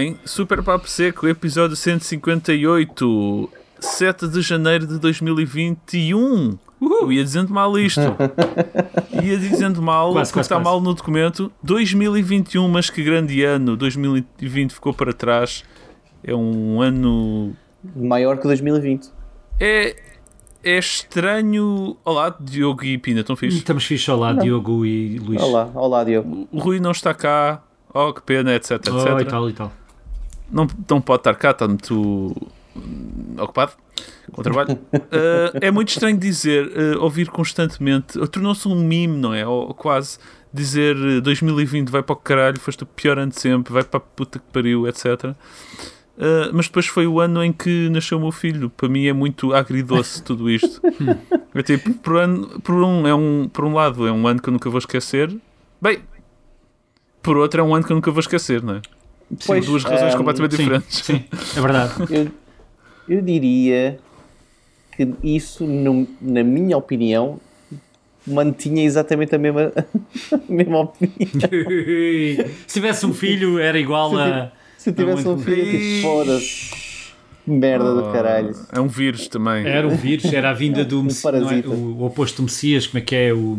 bem? Super Papo Seco, episódio 158, 7 de janeiro de 2021. Eu ia dizendo mal isto. ia dizendo mal, Quase, porque está quase. mal no documento. 2021, mas que grande ano. 2020 ficou para trás. É um ano. Maior que 2020. É, é estranho. Olá, Diogo e Pina, estão fixe? Estamos fixe ao lado, Diogo e Luís. Olá, olá Diogo. O Rui não está cá. Oh, que pena, etc, etc. Oh, e tal e tal. Não, não pode estar cá, está muito ocupado com o trabalho. Uh, é muito estranho dizer, uh, ouvir constantemente, uh, tornou-se um meme, não é? Ou, ou quase dizer uh, 2020 vai para o caralho, foste o pior ano de sempre, vai para a puta que pariu, etc. Mas depois foi o ano em que nasceu o meu filho. Para mim é muito agridoce tudo isto. É tipo, por, ano, por, um, é um, por um lado é um ano que eu nunca vou esquecer. Bem, por outro é um ano que eu nunca vou esquecer, não é? São Pois, duas razões um, completamente Sim, diferentes. sim, é verdade. Eu, eu diria que isso, no- na minha opinião, mantinha exatamente a mesma, a mesma opinião. Se tivesse um filho, era igual a. Se tivesse Não, um filho, tipo, foda-se. Merda do caralho. É um vírus também. Era o vírus, era a vinda do Um Messi- não é? o oposto do Messias, como é que é o.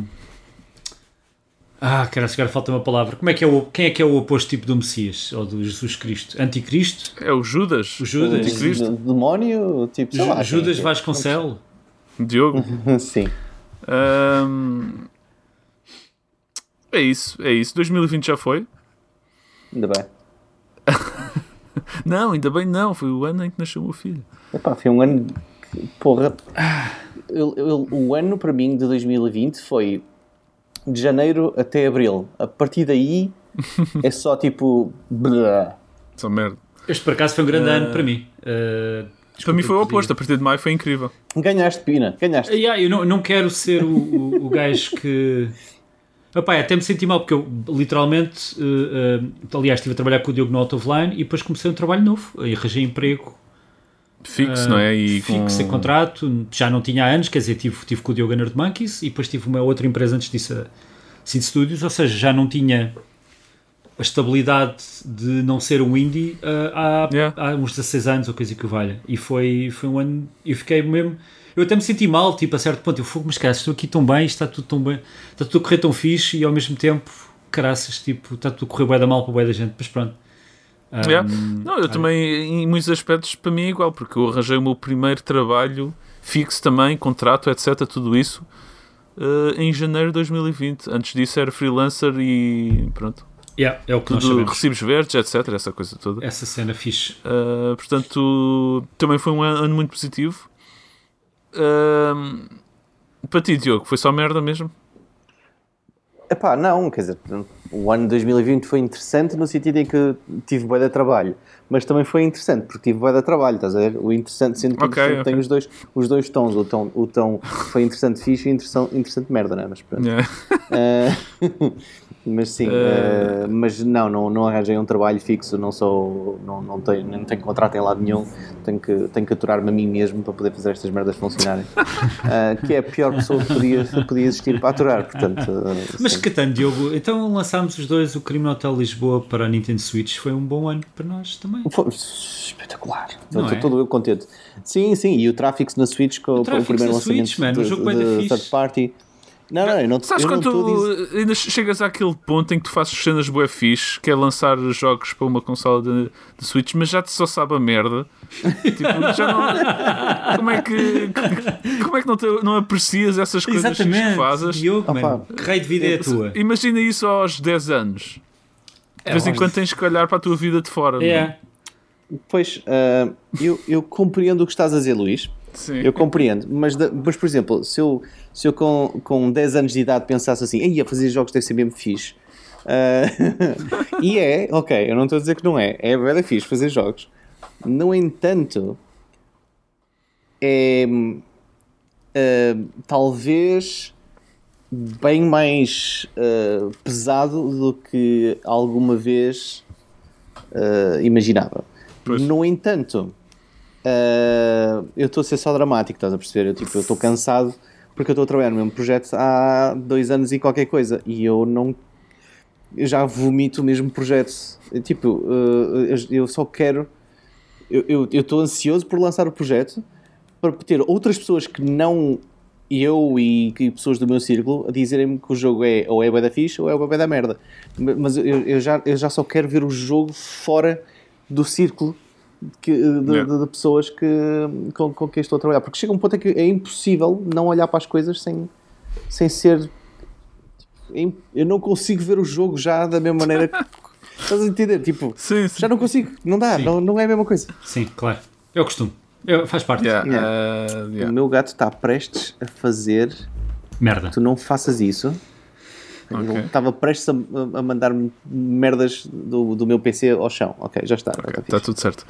Ah, cara, agora falta uma palavra. Como é que é o, quem é que é o oposto tipo do Messias ou do Jesus Cristo? Anticristo? É o Judas. O Judas. O Anticristo. Do- Demónio, tipo, sei lá. Ju- Judas é Vasconcelos? Diogo. é. Sim. Ahm, é isso, é isso. 2020 já foi? Ainda bem. Não, ainda bem não. Foi o ano em que nasceu o meu filho. Epá, foi um ano. que- Porra. Eu- eu- o ano para mim de 2020 foi de janeiro até abril. A partir daí é só tipo. blá. Só merda. Este por acaso foi um grande ano para mim. Uh, Para mim foi o oposto. A partir de maio foi incrível. Ganhaste, Pina, ganhaste. Yeah, eu não, não quero ser o, o, o gajo que. Epá, até me senti mal porque eu literalmente, eh, eh, aliás, estive a trabalhar com o Diogo no Out of Line e depois comecei um trabalho novo e arranjei emprego Fixo, eh, não é? E fixo, sem com... contrato, já não tinha há anos, quer dizer, tive, tive com o Diogo Nerd Monkeys e depois tive uma outra empresa antes disso, a Seed Studios, ou seja, já não tinha a estabilidade de não ser um indie eh, há, Yeah. há uns 16 anos ou coisa que o valha. E foi, foi um ano, eu fiquei mesmo. Eu até me senti mal, tipo, a certo ponto, eu fui, mas cara, estou aqui tão bem, está tudo tão bem, está tudo a correr tão fixe e ao mesmo tempo, caraças, tipo, está tudo a correr bem da mal para bem da gente, mas pronto. Um, Yeah. Não, eu também, em muitos aspectos, para mim é igual, porque eu arranjei o meu primeiro trabalho fixo também, contrato, etc. Tudo isso eh, em janeiro de 2020. Antes disso era freelancer e pronto. yeah, é o que nós Tudo, sabemos. recibos verdes, etc. Essa coisa toda. Essa cena fixe. Uh, portanto, também foi um ano muito positivo. Uh, para ti, Diogo, foi só merda mesmo? Epá, não, quer dizer, o ano de 2020 foi interessante no sentido em que tive bué de trabalho, mas também foi interessante porque tive bué de trabalho, estás a ver? O interessante, sendo que Ok, interessante tem os dois, os dois tons, o tom, o tom foi interessante fixe e interessante, interessante merda, não é? Mas pronto. Yeah. Eh, mas sim, eh, mas não, não, não arranjei um trabalho fixo, não sou, não, não tenho, não tenho contrato em lado nenhum, tenho que, tenho que aturar-me a mim mesmo para poder fazer estas merdas funcionarem. Que é a pior pessoa que podia, que podia existir para aturar, portanto. Mas sim. Catano, Diogo, então lançámos os dois o Crime no Hotel Lisboa para a Nintendo Switch. Foi um bom ano para nós também. Foi espetacular. Não Estou é? todo eu contente. Sim, sim, e o Tráfix na Switch com o, Tráfix primeiro lançamento Switch, mano, o de, jogo da de fixe. third party. Não, não, eu não, Sabes eu não quando dizer- tu ainda chegas àquele ponto em que tu fazes cenas bué fixe, que é lançar jogos para uma consola de, de Switch, mas já te só sabe a merda. tipo, já não, como é que como é que não, te, não aprecias essas coisas Exatamente, que fazes? Diogo, Ah, mano, que raio de vida é a tua? Imagina isso aos 10 anos. De vez em quando tens que olhar para a tua vida de fora. não É, Pois, ah, eu, eu compreendo o que estás a dizer, Luís. Sim. Eu compreendo, mas, mas por exemplo, se eu, se eu com, com 10 anos de idade pensasse assim, ia fazer jogos deve ser mesmo fixe. Ah, e é, ok, eu não estou a dizer que não é, é bem fixe fazer jogos. No entanto, é ah, talvez bem mais ah, pesado do que alguma vez imaginava. Pois. No entanto, Uh, eu estou a ser só dramático, estás a perceber? Eu tipo, eu estou cansado porque eu estou a trabalhar no mesmo projeto há dois anos e qualquer coisa e eu não eu já vomito o mesmo projeto. Tipo, uh, eu, eu só quero. Eu estou ansioso por lançar o projeto para ter outras pessoas que não eu e, e pessoas do meu círculo a dizerem-me que o jogo é ou é bué da ficha ou é bué da merda. Mas eu, eu, já, eu já só quero ver o jogo fora do círculo que, de, yeah. de, de, pessoas que, com, com quem estou a trabalhar. Porque chega um ponto em que é impossível não olhar para as coisas sem, sem ser. Tipo, eu não consigo ver o jogo já da mesma maneira que. Estás a entender? Tipo, sim, sim. já não consigo, não dá, não, não é a mesma coisa. Sim, claro. Eu costumo. Eu, faz parte. Yeah, yeah. Uh, yeah. O meu gato está prestes a fazer. Merda. Tu não faças isso. Okay. Estava prestes a, a mandar-me merdas do, do meu PC ao chão. Ok, já está. Okay, está tudo certo.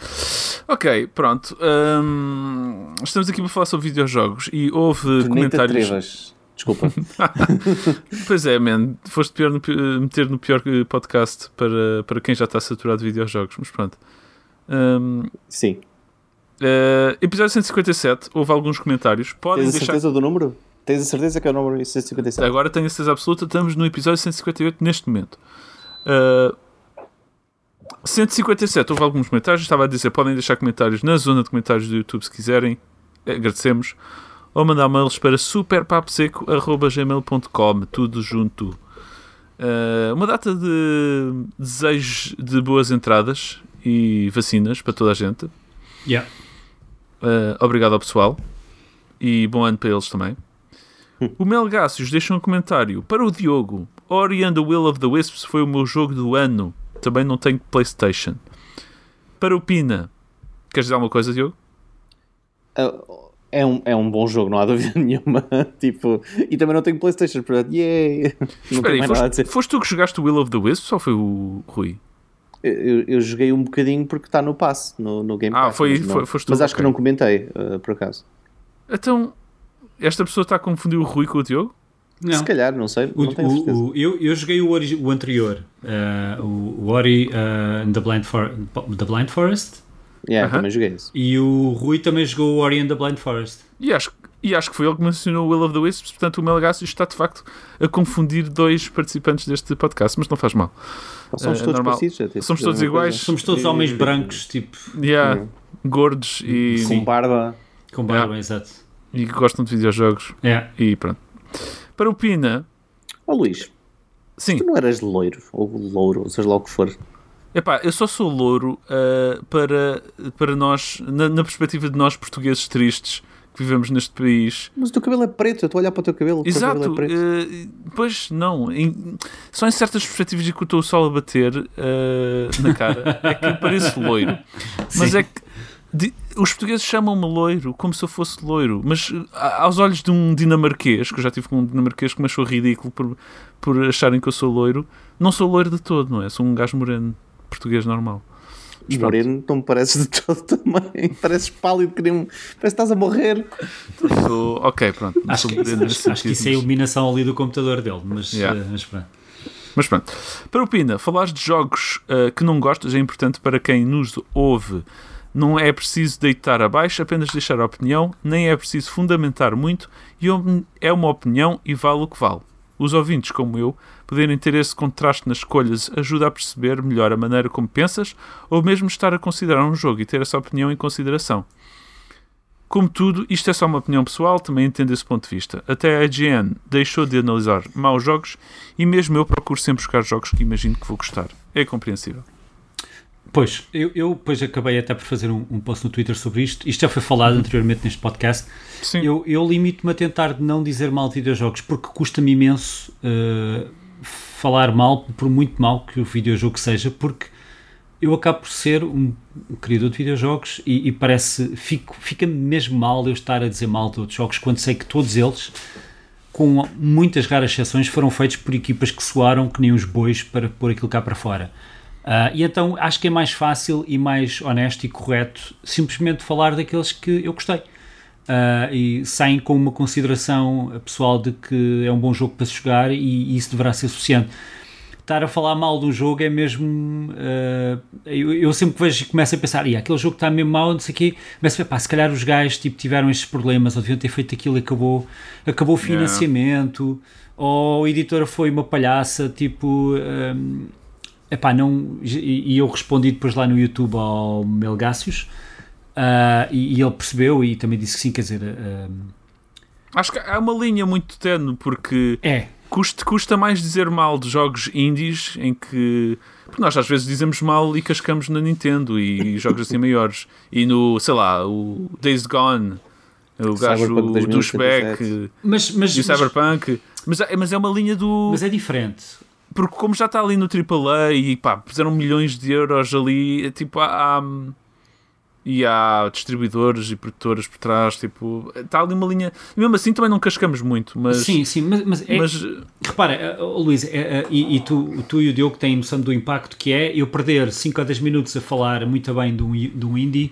Ok, pronto. Um, estamos aqui para falar sobre videojogos e houve tu comentários. Desculpa. pois é, man. Foste pior no, meter no pior podcast para, para quem já está saturado de videojogos, mas pronto. Um, Sim. Uh, episódio 157, houve alguns comentários. Podem Tens a deixar... certeza do número? Tens a certeza que é o número 157? Agora tenho a certeza absoluta, estamos no episódio 158 neste momento. Uh, eh, 157, houve alguns comentários. Estava a dizer, podem deixar comentários na zona de comentários do YouTube se quiserem. Agradecemos. Ou mandar mails para superpaposeco.gmail.com Tudo junto. Uh, uma data de desejos de boas entradas e vacinas para toda a gente. Yeah. Uh, obrigado ao pessoal. E bom ano para eles também. O Mel Gácios deixa um comentário. Para o Diogo, Ori and the Will of the Wisps foi o meu jogo do ano. Também não tenho Playstation. Para o Pina, queres dizer alguma coisa, Diogo? Uh, é um, é um bom jogo, não há dúvida nenhuma. tipo, e também não tenho Playstation, portanto, yay! Espera aí, foste, foste tu que jogaste o Will of the Wisps ou foi o Rui? Eu, eu, joguei um bocadinho porque está no passe, no, no Game ah, Pass. Ah, foi, mas, foi, tu, mas acho okay. que não comentei, uh, por acaso. Então, esta pessoa está a confundir o Rui com o Diogo? Não. Se calhar, não sei, o, não tenho certeza. O, eu, eu joguei o, ori, o anterior, uh, o, Ori uh, the, Blind For, the Blind Forest. Yeah, uh -huh. também joguei isso. E o Rui também jogou o Ori and the Blind Forest. E acho, e acho que foi ele que mencionou o Will of the Wisps, portanto o Melgaço está de facto a confundir dois participantes deste podcast, mas não faz mal. Somos uh, todos normal. parecidos. É Somos todos iguais. Somos todos homens brancos, tipo. Yeah, gordos e. Com barba. Com barba, yeah. exato. E que gostam de videojogos. Yeah. E pronto. Para o Pina. Ó oh, Luís. Sim. Tu não eras loiro, ou louro, ou seja lá o que for. Epá, eu só sou louro uh, para, para nós, na, na perspectiva de nós portugueses tristes que vivemos neste país. Mas o teu cabelo é preto, eu estou a olhar para o teu cabelo. Exato, teu cabelo é uh, pois não. Em, só em certas perspectivas em que eu estou o sol a bater uh, na cara é que eu pareço loiro. Mas Sim. é que de, os portugueses chamam-me loiro como se eu fosse loiro, mas aos olhos de um dinamarquês, que eu já tive com um dinamarquês que me achou ridículo por, por acharem que eu sou loiro, não sou loiro de todo, não é? Sou um gajo moreno português normal. Mas Moreno não me pareces de todo também. Pareces pálido, que nem um... parece que estás a morrer. Sou... Ok, pronto. Acho, que, acho, acho que isso é a iluminação ali do computador dele, mas, yeah. uh, mas pronto. Mas pronto. Para o Pina, falar de jogos uh, que não gostas é importante para quem nos ouve. Não é preciso deitar abaixo, apenas deixar a opinião, nem é preciso fundamentar muito, e é uma opinião e vale o que vale. Os ouvintes, como eu, poderem ter esse contraste nas escolhas ajuda a perceber melhor a maneira como pensas ou mesmo estar a considerar um jogo e ter essa opinião em consideração. Como tudo, isto é só uma opinião pessoal, também entendo esse ponto de vista. Até a IGN deixou de analisar maus jogos e mesmo eu procuro sempre buscar jogos que imagino que vou gostar. É compreensível. Pois, eu, eu depois acabei até por fazer um, um, post no Twitter sobre isto. Isto já foi falado anteriormente neste podcast. Sim. Eu, eu limito-me a tentar não dizer mal de videojogos porque custa-me imenso uh, falar mal, por muito mal que o videojogo seja, porque eu acabo por ser um, um criador de videojogos e, e parece, fico, fica-me mesmo mal eu estar a dizer mal de outros jogos quando sei que todos eles, com muitas raras exceções, foram feitos por equipas que soaram que nem os bois para pôr aquilo cá para fora. Uh, e então acho que é mais fácil e mais honesto e correto simplesmente falar daqueles que eu gostei. Uh, e saem com uma consideração pessoal de que é um bom jogo para se jogar e, e isso deverá ser suficiente. estar a falar mal de um jogo é mesmo. Uh, eu, eu, sempre que vejo começo a pensar, e aquele jogo está mesmo mal, não sei o quê, começo a pá, se calhar os gajos tipo, tiveram estes problemas, ou deviam ter feito aquilo e acabou, acabou o financiamento, yeah. ou a editora foi uma palhaça, tipo. Um, epá, não, e, e, eu respondi depois lá no YouTube ao Melgácios, uh, e, e, ele percebeu e também disse que sim, quer dizer. Uh, Acho que há uma linha muito tenue, porque. É custa, custa mais dizer mal de jogos indies em que. Porque nós às vezes dizemos mal e cascamos na Nintendo e, jogos assim maiores. E no, sei lá, o Days Gone, o gajo do douchebag mas, mas, e o Cyberpunk. Mas, é, mas é uma linha do. Mas é diferente. Porque como já está ali no AAA e pá, puseram milhões de euros ali, é tipo, há, há e há distribuidores e produtoras por trás, tipo, está ali uma linha. E mesmo assim também não cascamos muito, mas. Sim, sim, mas. mas, é, mas... Repara, oh, Luís, é, e, e, tu, tu e o Diogo têm noção do impacto que é eu perder 5 a 10 minutos a falar muito bem de um, de um indie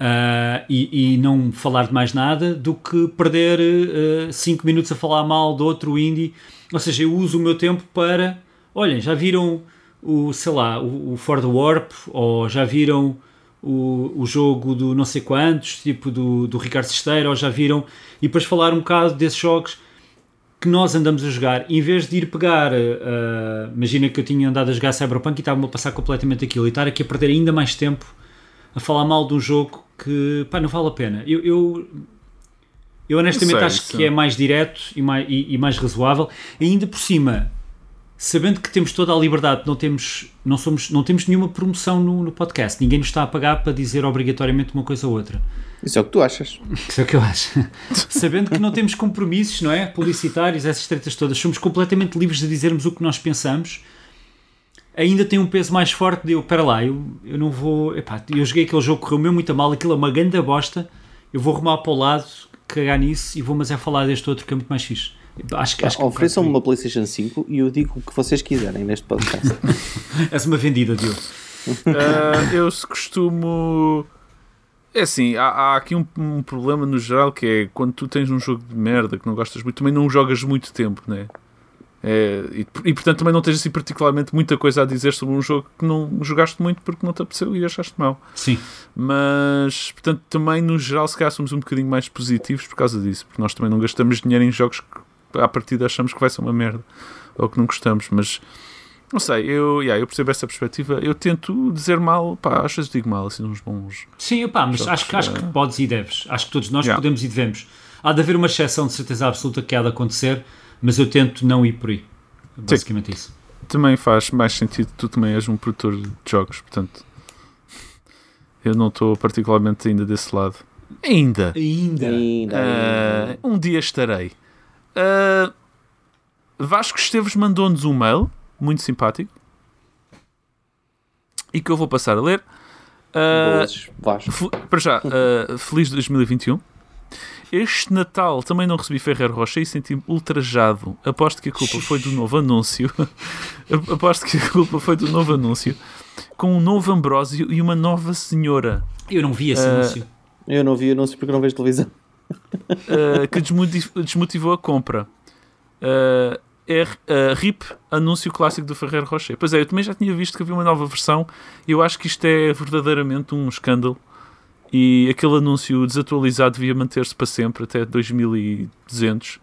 uh, e, e não falar de mais nada do que perder 5 uh, minutos a falar mal de outro indie. Ou seja, eu uso o meu tempo para. Olhem, já viram o, sei lá, o, o For the Warp, ou já viram o, o jogo do não sei quantos, tipo do, do Ricardo Sesteira, ou já viram, e depois falar um bocado desses jogos que nós andamos a jogar, em vez de ir pegar, uh, imagina que eu tinha andado a jogar Cyberpunk e estava-me a passar completamente aquilo, e estar aqui a perder ainda mais tempo a falar mal de um jogo que pá, não vale a pena. Eu, eu, eu honestamente sei, acho que é mais direto e mais, e, e mais razoável, e ainda por cima sabendo que temos toda a liberdade, não temos, não somos, não temos nenhuma promoção no, no, podcast, ninguém nos está a pagar para dizer obrigatoriamente uma coisa ou outra. Isso é o que tu achas. Isso é o que eu acho. sabendo que não temos compromissos, não é? Publicitários, essas tretas todas, somos completamente livres de dizermos o que nós pensamos. Ainda tem um peso mais forte de eu, espera lá, eu, eu não vou. Epá, eu joguei aquele jogo, correu meu muito mal, aquilo é uma grande bosta. Eu vou arrumar para o lado, cagar nisso e vou, mas é falar deste outro que é muito mais fixe. Acho, que, acho Ofereçam-me uma PlayStation 5 e eu digo o que vocês quiserem neste podcast. És uma vendida, Diogo. Uh, eu costumo. É assim, há, há aqui um, um, problema no geral que é quando tu tens um jogo de merda que não gostas muito, também não jogas muito tempo, né? É, e, e, portanto também não tens assim particularmente muita coisa a dizer sobre um jogo que não jogaste muito porque não te apeteceu e achaste mal. Sim. Mas, portanto, também no geral, se calhar somos um bocadinho mais positivos por causa disso, porque nós também não gastamos dinheiro em jogos que à partida achamos que vai ser uma merda ou que não gostamos, mas não sei, eu, yeah, eu percebo essa perspectiva. Eu tento dizer mal, pá, às vezes digo mal, assim, uns bons. Sim, pá, mas jogos, acho, acho que eh, podes e deves. Acho que todos nós yeah. podemos e devemos. Há de haver uma exceção de certeza absoluta que há de acontecer, mas eu tento não ir por aí. Basicamente Sim. isso. Também faz mais sentido, tu também és um produtor de jogos, portanto. Eu não estou particularmente ainda desse lado. Ainda. Ainda. ainda, uh, ainda. Um dia estarei. Uh, Vasco Esteves mandou-nos um mail muito simpático e que eu vou passar a ler. Uh, Vasco. Para já, uh, feliz 2021. Este Natal também não recebi Ferreiro Rocha e senti-me ultrajado. Aposto que a culpa foi do novo anúncio. Aposto que a culpa foi do novo anúncio. Com um novo Ambrósio e uma nova senhora. Eu não vi esse uh, anúncio. Eu não vi anúncio porque não vejo televisão uh, que desmotivou a compra. Uh, é uh, RIP, anúncio clássico do Ferreiro Rocher. Pois é, eu também já tinha visto que havia uma nova versão e eu acho que isto é verdadeiramente um escândalo. E aquele anúncio desatualizado devia manter-se para sempre, até 2200.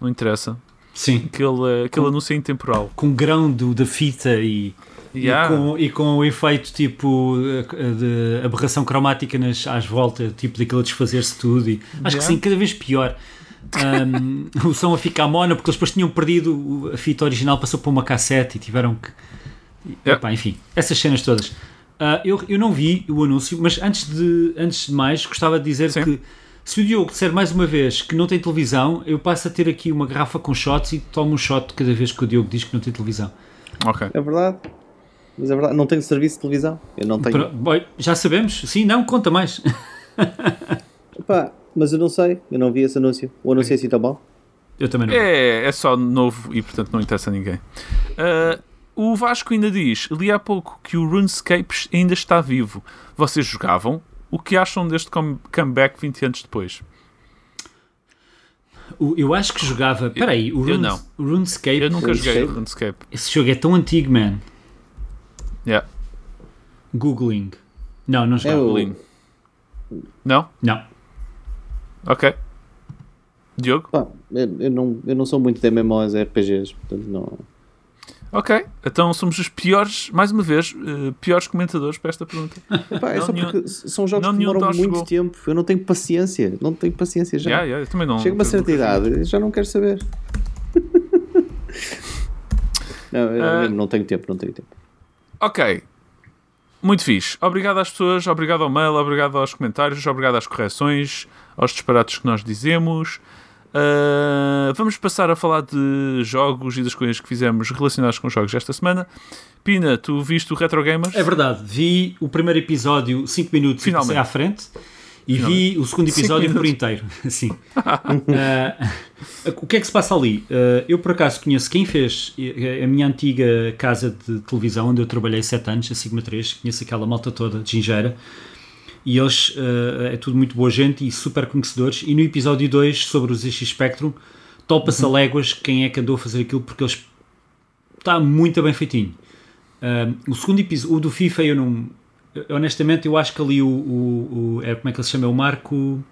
Não interessa. Sim. Aquele, aquele com, anúncio é intemporal. Com grão do, da fita e Yeah. E, com, e com o efeito tipo de aberração cromática nas, às voltas, tipo daquilo desfazer-se tudo. E, acho yeah. que sim, cada vez pior. Um, o som a ficar mono, porque eles depois tinham perdido a fita original, passou para uma cassete e tiveram que. Yeah. Epá, enfim, essas cenas todas. Uh, eu, eu não vi o anúncio, mas antes de, antes de mais, gostava de dizer sim. que se o Diogo disser mais uma vez que não tem televisão, eu passo a ter aqui uma garrafa com shots e tomo um shot cada vez que o Diogo diz que não tem televisão. Ok. É verdade. Mas é verdade, não tenho serviço de televisão. Eu não tenho. Bom, já sabemos. Sim, não, conta mais. Epá, mas eu não sei. Eu não vi esse anúncio. O anúncio é assim tão bom? Eu também não. É, é só novo e portanto não interessa a ninguém. Uh, o Vasco ainda diz: li há pouco que o RuneScape ainda está vivo. Vocês jogavam? O que acham deste comeback 20 anos depois? O- Eu acho que jogava. Espera aí, o eu Rune- não. o RuneScape. Eu nunca joguei RuneScape. Esse jogo é tão antigo, man. Yeah. Googling. Não, não É jogava. o- Link. Não? Não. Ok. Diogo? Pá, eu, eu não, eu não sou muito de MMOs RPGs, portanto não. Ok. Então somos os piores, mais uma vez, eh, piores comentadores para esta pergunta. Epá, é Não, só nenhum- porque são jogos que demoram muito chegou. tempo. Eu não tenho paciência. Não tenho paciência já. Yeah, yeah, também não. Chega uma certa idade, já não quero saber. não, eu mesmo não tenho tempo, não tenho tempo. Ok. Muito fixe. Obrigado às pessoas, obrigado ao mail, obrigado aos comentários, obrigado às correções, aos disparates que nós dizemos. Uh, vamos passar a falar de jogos e das coisas que fizemos relacionadas com jogos esta semana. Pina, tu viste o Retro Gamers? É verdade, vi o primeiro episódio 5 minutos Finalmente. à frente e vi o segundo episódio por inteiro. Sim. Ah, o que é que se passa ali? Ah, eu por acaso conheço quem fez eh, a minha antiga casa de televisão onde eu trabalhei 7 anos, a Sigma 3, conheço aquela malta toda de Gingeira. E eles ah, é tudo muito boa gente e super conhecedores. E no episódio 2 sobre os ZX Spectrum, topa-se a léguas quem é que andou a fazer aquilo porque eles está muito bem feitinho. Um, o segundo episódio, o do FIFA, eu não. honestamente, eu acho que ali o. o, o- é, como é que ele se chama? O Marco.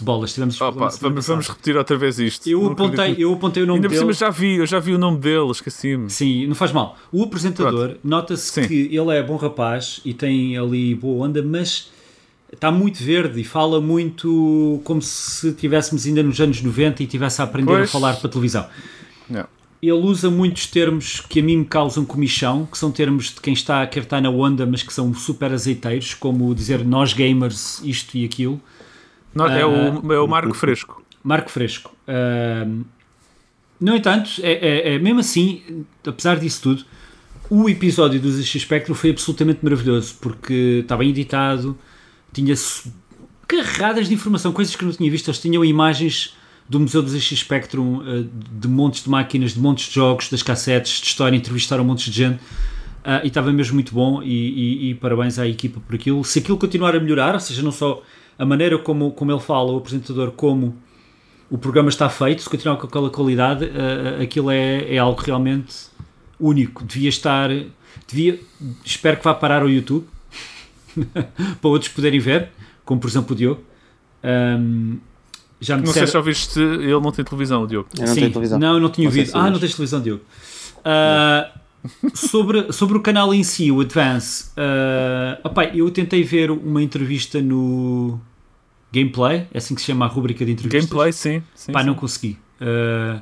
Bolas, tivemos. Semana vamos, vamos repetir outra vez isto. Eu Não apontei, acredito. eu apontei o nome Ainda por dele. cima já vi, eu já vi o nome dele, esqueci-me. Sim, não faz mal. O apresentador, nota-se que ele é bom rapaz e tem ali boa onda, mas está muito verde e fala muito como se estivéssemos ainda nos anos 90 e estivesse a aprender Pois. a falar para a televisão. Yeah. Ele usa muitos termos que a mim me causam comichão, que são termos de quem está a querer estar na onda, mas que são super azeiteiros, como dizer nós gamers, isto e aquilo. Não, é, Ah. o, é o Marco Fresco. Marco Fresco. Ahm, no entanto, é, é- é mesmo assim, apesar disso tudo, o episódio do ZX Spectrum foi absolutamente maravilhoso, porque está bem editado, tinha carradas de informação, coisas que eu não tinha visto. Eles tinham imagens do Museu do ZX Spectrum, ah, de montes de máquinas, de montes de jogos, das cassetes, de história, entrevistaram montes de gente. Ah, e estava mesmo muito bom e, e- e parabéns à equipa por aquilo. Se aquilo continuar a melhorar, ou seja, não só a maneira como, como ele fala, o apresentador, como o programa está feito, se continuar com aquela qualidade, ah, aquilo é, é algo realmente único. Devia estar. Devia, espero que vá parar ao YouTube para outros poderem ver, como por exemplo o Diogo. Ahm, já me Não sei disseram- se já ouviste, ele não tem televisão, o Diogo. Eu não Sim, tenho televisão. Não, eu não tinha sei ouvido. Ah, não tens televisão, Diogo. Ah, sobre, sobre o canal em si, o Advance, ah, opá, eu tentei ver uma entrevista no Gameplay, é assim que se chama a rubrica de entrevistas. Gameplay, sim. sim, Pá, sim. não consegui. Ah,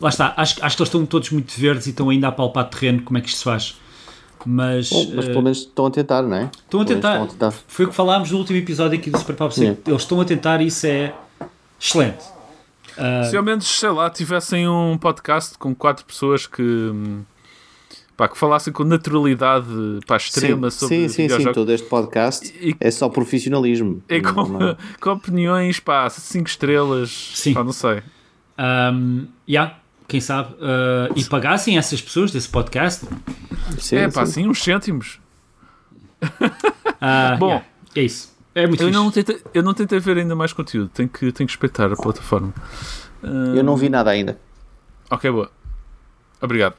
lá está, acho, acho que eles estão todos muito verdes e estão ainda a palpar terreno, como é que isto se faz. Mas, Bom, mas ah, pelo menos estão a tentar, não é? estão a tentar. Estão a tentar. Foi o que falámos no último episódio aqui do Super Pop Yeah. Eles estão a tentar e isso é excelente. Ah, Se ao menos, sei lá, tivessem um podcast com quatro pessoas que, hum, pá, que falassem com naturalidade pá, extrema sim, sobre sim, sim, sim, todo este podcast E- é só profissionalismo. E Não- com, não- com opiniões, pá, cinco estrelas, Sim. pá, não sei. Um, yeah, quem sabe? uh, e pagassem essas pessoas desse podcast. Sim, é pá, sim. assim, uns cêntimos. Uh, Bom. yeah, é isso. É muito Eu fixe. não, tentei, eu não tentei ver ainda mais conteúdo, tenho que, tenho que respeitar a plataforma. Eu não vi nada ainda. Ok, boa. Obrigado.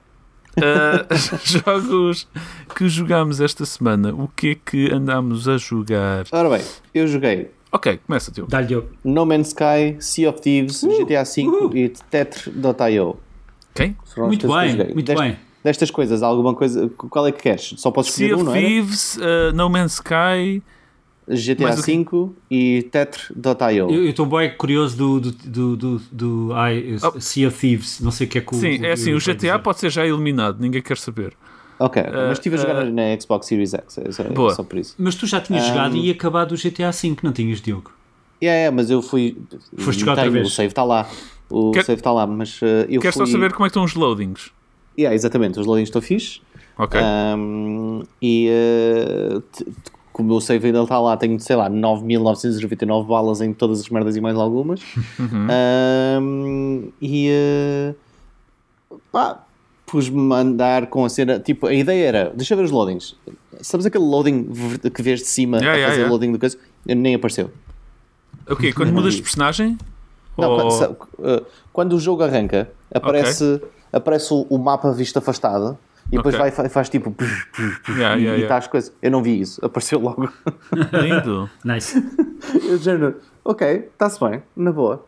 Uh, jogos que jogámos esta semana, o que é que andámos a jogar? Ora bem, eu joguei Ok, começa. Dá-lhe Diogo. No Man's Sky, Sea of Thieves, GTA V e Tether.io. Quem? Muito bem, muito Dest- bem. Destas coisas, alguma coisa, qual é que queres? Só podes escolher Sea um, of não é? Thieves, uh, No Man's Sky. GTA o? V e Tether.io. Eu estou bem curioso do, do, do, do, do ai, Oh. Sea of Thieves. Não sei o que é que o. Sim, é assim, o GTA dizer. pode ser já eliminado, ninguém quer saber. Ok, mas estive a jogar uh, na Xbox Series X, é só, é Boa. só por isso. Mas tu já tinhas Um, jogado e acabado o GTA V, não tinhas, Diogo? É, é, mas eu fui. Foste jogar outra vez? O save está lá. O Quer- save está lá, mas uh, eu Quero fui. só saber como é que estão os loadings. Yeah, exatamente, os loadings estão fixe. Ok. Um, e uh, o save ainda está lá, tenho, sei lá, 9.999 balas em todas as merdas e mais algumas. Uhum. Um, e uh, pá, pus-me a andar com a cena. Tipo, a ideia era, deixa eu ver os loadings. Sabes aquele loading que vês de cima Yeah, a yeah, fazer yeah. loading de coisa? Nem apareceu. Ok, quando mudas de personagem? Não, Ou- quando, sa- uh, quando o jogo arranca, aparece, aparece o, o mapa visto afastado e depois vai, fa- faz tipo. Yeah, e yeah, e yeah. tá as coisas. Eu não vi isso, apareceu logo. Lindo. Nice. Eu género, ok, está-se bem, na boa.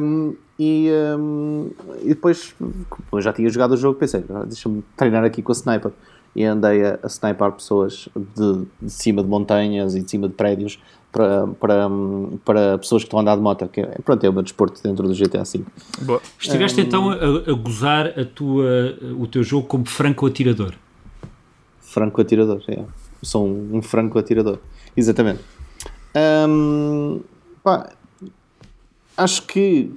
Um, e, um, e depois, como eu já tinha jogado o jogo, pensei, "Ah, deixa-me treinar aqui com a sniper. E andei a, a sniper pessoas de, de cima de montanhas e de cima de prédios para, para, um, para pessoas que estão a andar de moto. Que é, pronto, é o meu desporto dentro do GTA V. Boa. Estiveste então a, a gozar a tua, o teu jogo como franco-atirador. Franco atirador, é. Sou um, um franco atirador. Exatamente. Hum, pá, acho que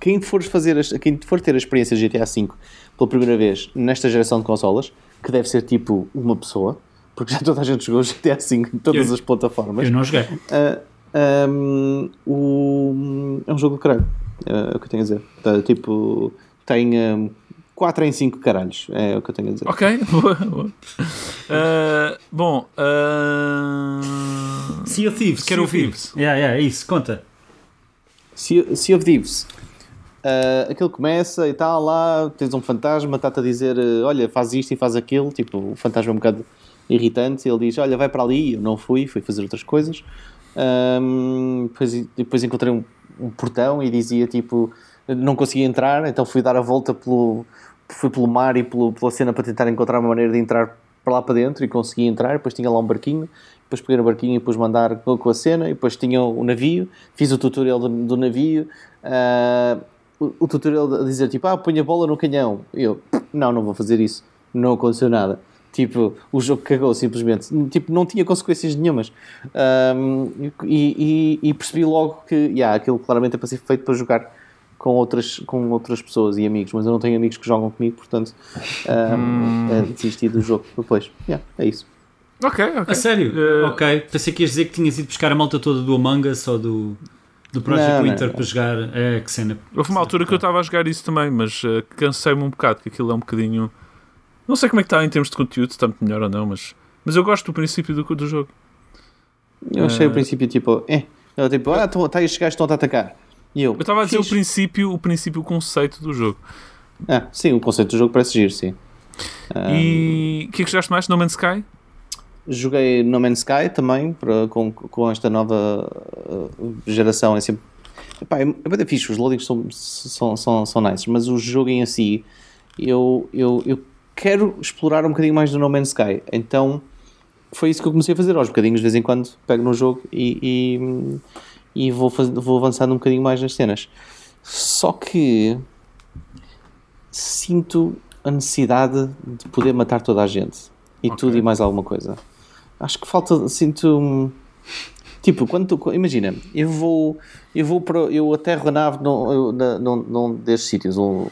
quem for, fazer quem for ter a experiência de GTA V pela primeira vez nesta geração de consolas, que deve ser tipo uma pessoa, porque já toda a gente jogou GTA V em todas Eu- as plataformas. Eu não joguei. Ah, um, o- é um jogo de caralho, é o que eu tenho a dizer. Tá, tipo, tem um, 4 em 5 caralhos, é o que eu tenho a dizer. Ok, boa, boa. Ah, bom, ah, Sea of Thieves, quero ouvir. Thieves. Yeah, yeah, é isso, conta. Sea, sea of Thieves. Uh, aquilo começa e tal, lá tens um fantasma, está-te a dizer uh, olha, faz isto e faz aquilo, tipo, o fantasma é um bocado irritante, ele diz, olha, vai para ali, eu não fui, fui fazer outras coisas. Um, depois, depois encontrei um, um portão e dizia, tipo, não conseguia entrar, então fui dar a volta pelo, fui pelo mar e pelo, pela cena para tentar encontrar uma maneira de entrar para lá para dentro e consegui entrar, depois tinha lá um barquinho, depois peguei no barquinho e depois mandar com a cena, e depois tinha o navio, fiz o tutorial do, do navio, ah, o, o tutorial a dizer tipo, ah, põe a bola no canhão. Eu, não, não vou fazer isso, não aconteceu nada. Tipo, o jogo cagou simplesmente, tipo, não tinha consequências nenhumas. Ahm, e, e- e percebi logo que, yeah, aquilo claramente é para ser feito para jogar com outras, com outras pessoas e amigos, mas eu não tenho amigos que jogam comigo, portanto, ahm, é, desisti do jogo depois. Yeah, é isso. ok, ok. A sério? Eh, ok. Pensei que ias dizer que tinhas ido buscar a malta toda do Among Us ou do, do Project Não, Winter não. para jogar. É, que cena. Houve uma altura que eu estava a jogar isso também, mas eh, cansei-me um bocado, que aquilo é um bocadinho. Não sei como é que está em termos de conteúdo, se está muito melhor ou não, mas, mas eu gosto do princípio do, do jogo. Eu achei Ah. o princípio tipo, é, eu, tipo, ah, estão, tá, estes gajos estão a atacar. E eu, Eu estava a dizer o princípio, o princípio, o conceito do jogo. Ah, sim, o conceito do jogo parece giro, sim. E o que é que jogaste mais? No Man's Sky? Joguei No Man's Sky também, para, com, com esta nova uh, geração. É sempre. Epá, é, é bem fixe, os loadings são, são, são, são nice, mas o jogo em si, eu, eu, eu quero explorar um bocadinho mais do No Man's Sky. Então foi isso que eu comecei a fazer aos bocadinhos, de vez em quando pego no jogo e, e, e vou, faz, vou avançando um bocadinho mais nas cenas. Só que sinto a necessidade de poder matar toda a gente e Ok. tudo e mais alguma coisa. Acho que falta, sinto. um- Tipo, quando tu, imagina, eu vou, eu vou para, eu aterro a nave num, num, num destes sítios, o,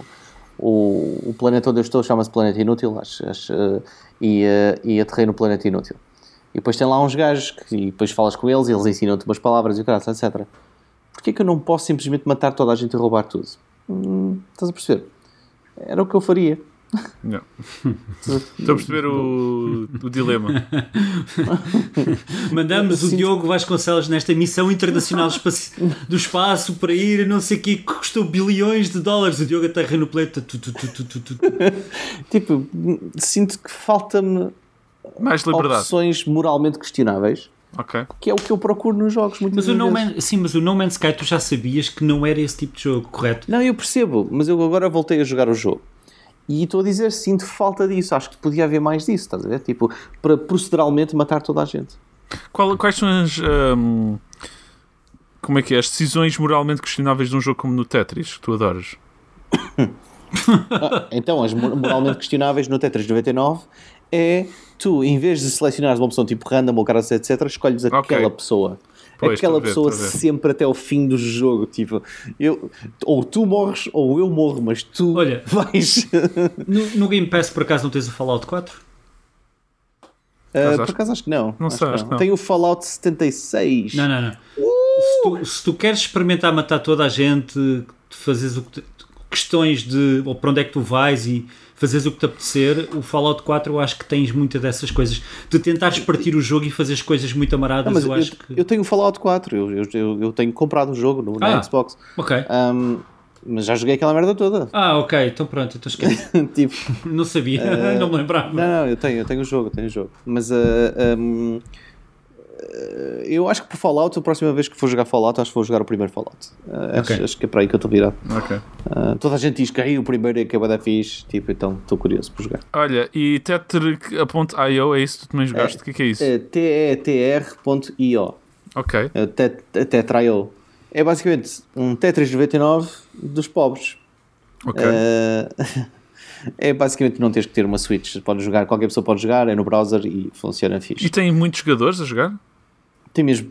o, o planeta onde eu estou chama-se Planeta Inútil, acho, acho, eh, e, eh, e aterrei no Planeta Inútil. E depois tem lá uns gajos que e depois falas com eles e eles ensinam-te umas palavras e o caralho, etc. Porquê que eu não posso simplesmente matar toda a gente e roubar tudo? Hum, estás a perceber? Era o que eu faria. Não. Estou a perceber o, o dilema. Mandamos o. Diogo Vasconcelos nesta missão internacional do espaço para ir a não sei o que, que custou bilhões de dólares. O Diogo aterra no planeta. Tu, tu, tu, tu, tu, tu. Tipo, sinto que falta-me Mais liberdade. opções moralmente questionáveis, Ok. que é o que eu procuro nos jogos muitas Mas o no vezes. Man, sim, mas o No Man's Sky tu já sabias que não era esse tipo de jogo, correto? Não, eu percebo, mas eu agora voltei a jogar o jogo. E estou a dizer, sinto falta disso. Acho que podia haver mais disso, estás a ver? Tipo, para proceduralmente matar toda a gente. Qual- quais são as. ahm, como é que é? As decisões moralmente questionáveis de um jogo como no Tetris, que tu adoras? Então, as mor- moralmente questionáveis no Tetris 99 é tu, em vez de selecionares uma opção tipo random ou caras, etc., escolhes aquela Ok. pessoa. Pois, aquela pessoa ver. sempre até ao fim do jogo. Tipo, eu, ou tu morres ou eu morro, mas tu Olha. vais. No, no Game Pass por acaso não tens o Fallout 4? Uh, acho- por acaso acho que não. Não sei, acho que não. Tem o Fallout 76. Não, não, não. Se, tu, se tu queres experimentar matar toda a gente, fazes o que, te- questões de ou para onde é que tu vais e fazeres o que te apetecer, o Fallout 4 eu acho que tens muita dessas coisas. De tentares partir o jogo e fazeres coisas muito amaradas, Não, eu, eu, acho que. eu tenho o Fallout 4, eu, eu, eu, tenho comprado o jogo no, na Ah. Xbox. Ok. Um, mas já joguei aquela merda toda. Ah, ok, então pronto, então esquece. tipo, Não sabia, não me lembrava. Não, não, eu tenho, eu tenho o jogo, eu tenho o jogo. Mas uh, um, uh, eu acho que por Fallout, a próxima vez que for jogar Fallout, acho que vou jogar o primeiro Fallout. Uh, Ok. acho, acho que é para aí que eu estou virado. Ok. Uh, toda a gente diz que aí o primeiro é que é da fixe, tipo, então estou curioso por jogar. Olha, e Tetric.io, é isso que tu também jogaste? O que é que é isso? É T-E-T-R.io Ok. é Tetra.io É basicamente um Tetris 99 dos pobres. Ok. Uh, é basicamente não teres que ter uma Switch. Pode jogar, qualquer pessoa pode jogar, é no browser e funciona fixe. E tem muitos jogadores a jogar? Tem mesmo,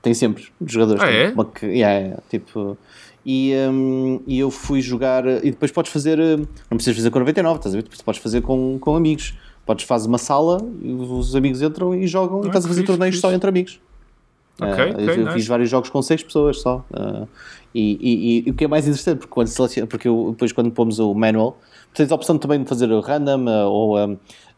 tem sempre jogadores. Ah, é? uma yeah, yeah, tipo, e, hum, e eu fui jogar, e depois podes fazer, hum, não precisas fazer com 99, estás a ver? Depois podes fazer com, com amigos. Podes fazer uma sala, e os amigos entram e jogam, e Ah, estás a fazer fixe, torneios fixe. só entre amigos. Ok, Ah, ok, eu eu nice. fiz vários jogos com 6 pessoas só. Ah, e, e- e o que é mais interessante, porque, quando seleciona, porque eu, depois quando pomos o manual, tens a opção também de fazer o random ah, ou ah,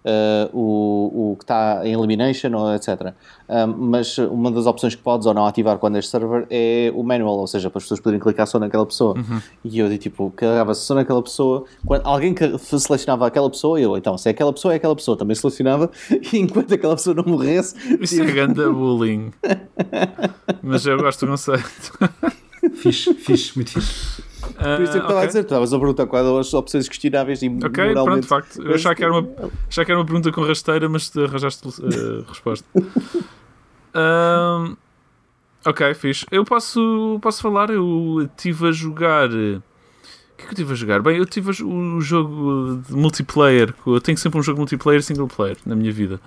ah, o, o que está em elimination, ou etc. Ah, mas uma das opções que podes ou não ativar quando és server é o manual, ou seja, para as pessoas poderem clicar só naquela pessoa. Uhum. E eu digo tipo, carregava só naquela pessoa. Quando alguém que selecionava aquela pessoa, eu então, se é aquela pessoa, é aquela pessoa, também selecionava. E enquanto aquela pessoa não morresse, Isso é ganda bullying. Mas eu gosto do conceito. Fixe, fixe, muito fixe. Por isso é que eu estava a dizer, estavas a perguntar quais as opções questionáveis e Ok, pronto, moralmente... de facto. Eu achava que era uma, achava que era uma pergunta com rasteira, mas te arranjaste a resposta. Ok, fixe. Eu posso, posso falar, eu estive a jogar. eh, O que é que eu estive a jogar? Bem, eu tive o jogo de multiplayer. Eu tenho sempre um jogo multiplayer e single player na minha vida.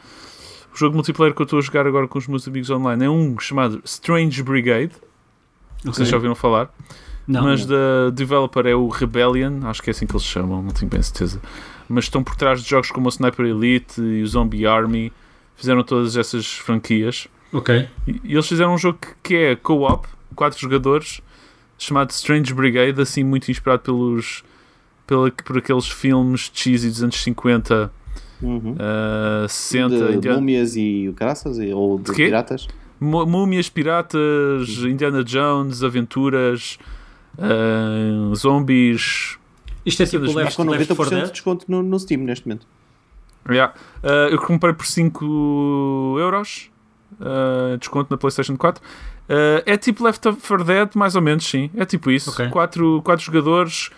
O jogo multiplayer que eu estou a jogar agora com os meus amigos online é um chamado Strange Brigade. Vocês já ouviram falar? Não, mas da developer é o Rebellion, acho que é assim que eles chamam, não tenho bem certeza. Mas estão por trás de jogos como o Sniper Elite e o Zombie Army, fizeram todas essas franquias. ok. E, e eles fizeram um jogo que, que é co-op, quatro jogadores, chamado Strange Brigade, assim muito inspirado pelos pela, por aqueles filmes cheesy dos anos 50, Uhum. uh, 60, de Indiana- múmias e o caraças, e- ou de, De piratas. Mú- Múmias, piratas, Indiana Jones, aventuras, uh, zombies, Isto é tipo o Left, com Left 4 90% de desconto no, no Steam neste momento. Yeah. Uh, eu comprei por 5 euros. uh, desconto na PlayStation 4. Uh, é tipo Left 4 Dead, mais ou menos, sim. É tipo isso. Ok. Quatro, quatro jogadores,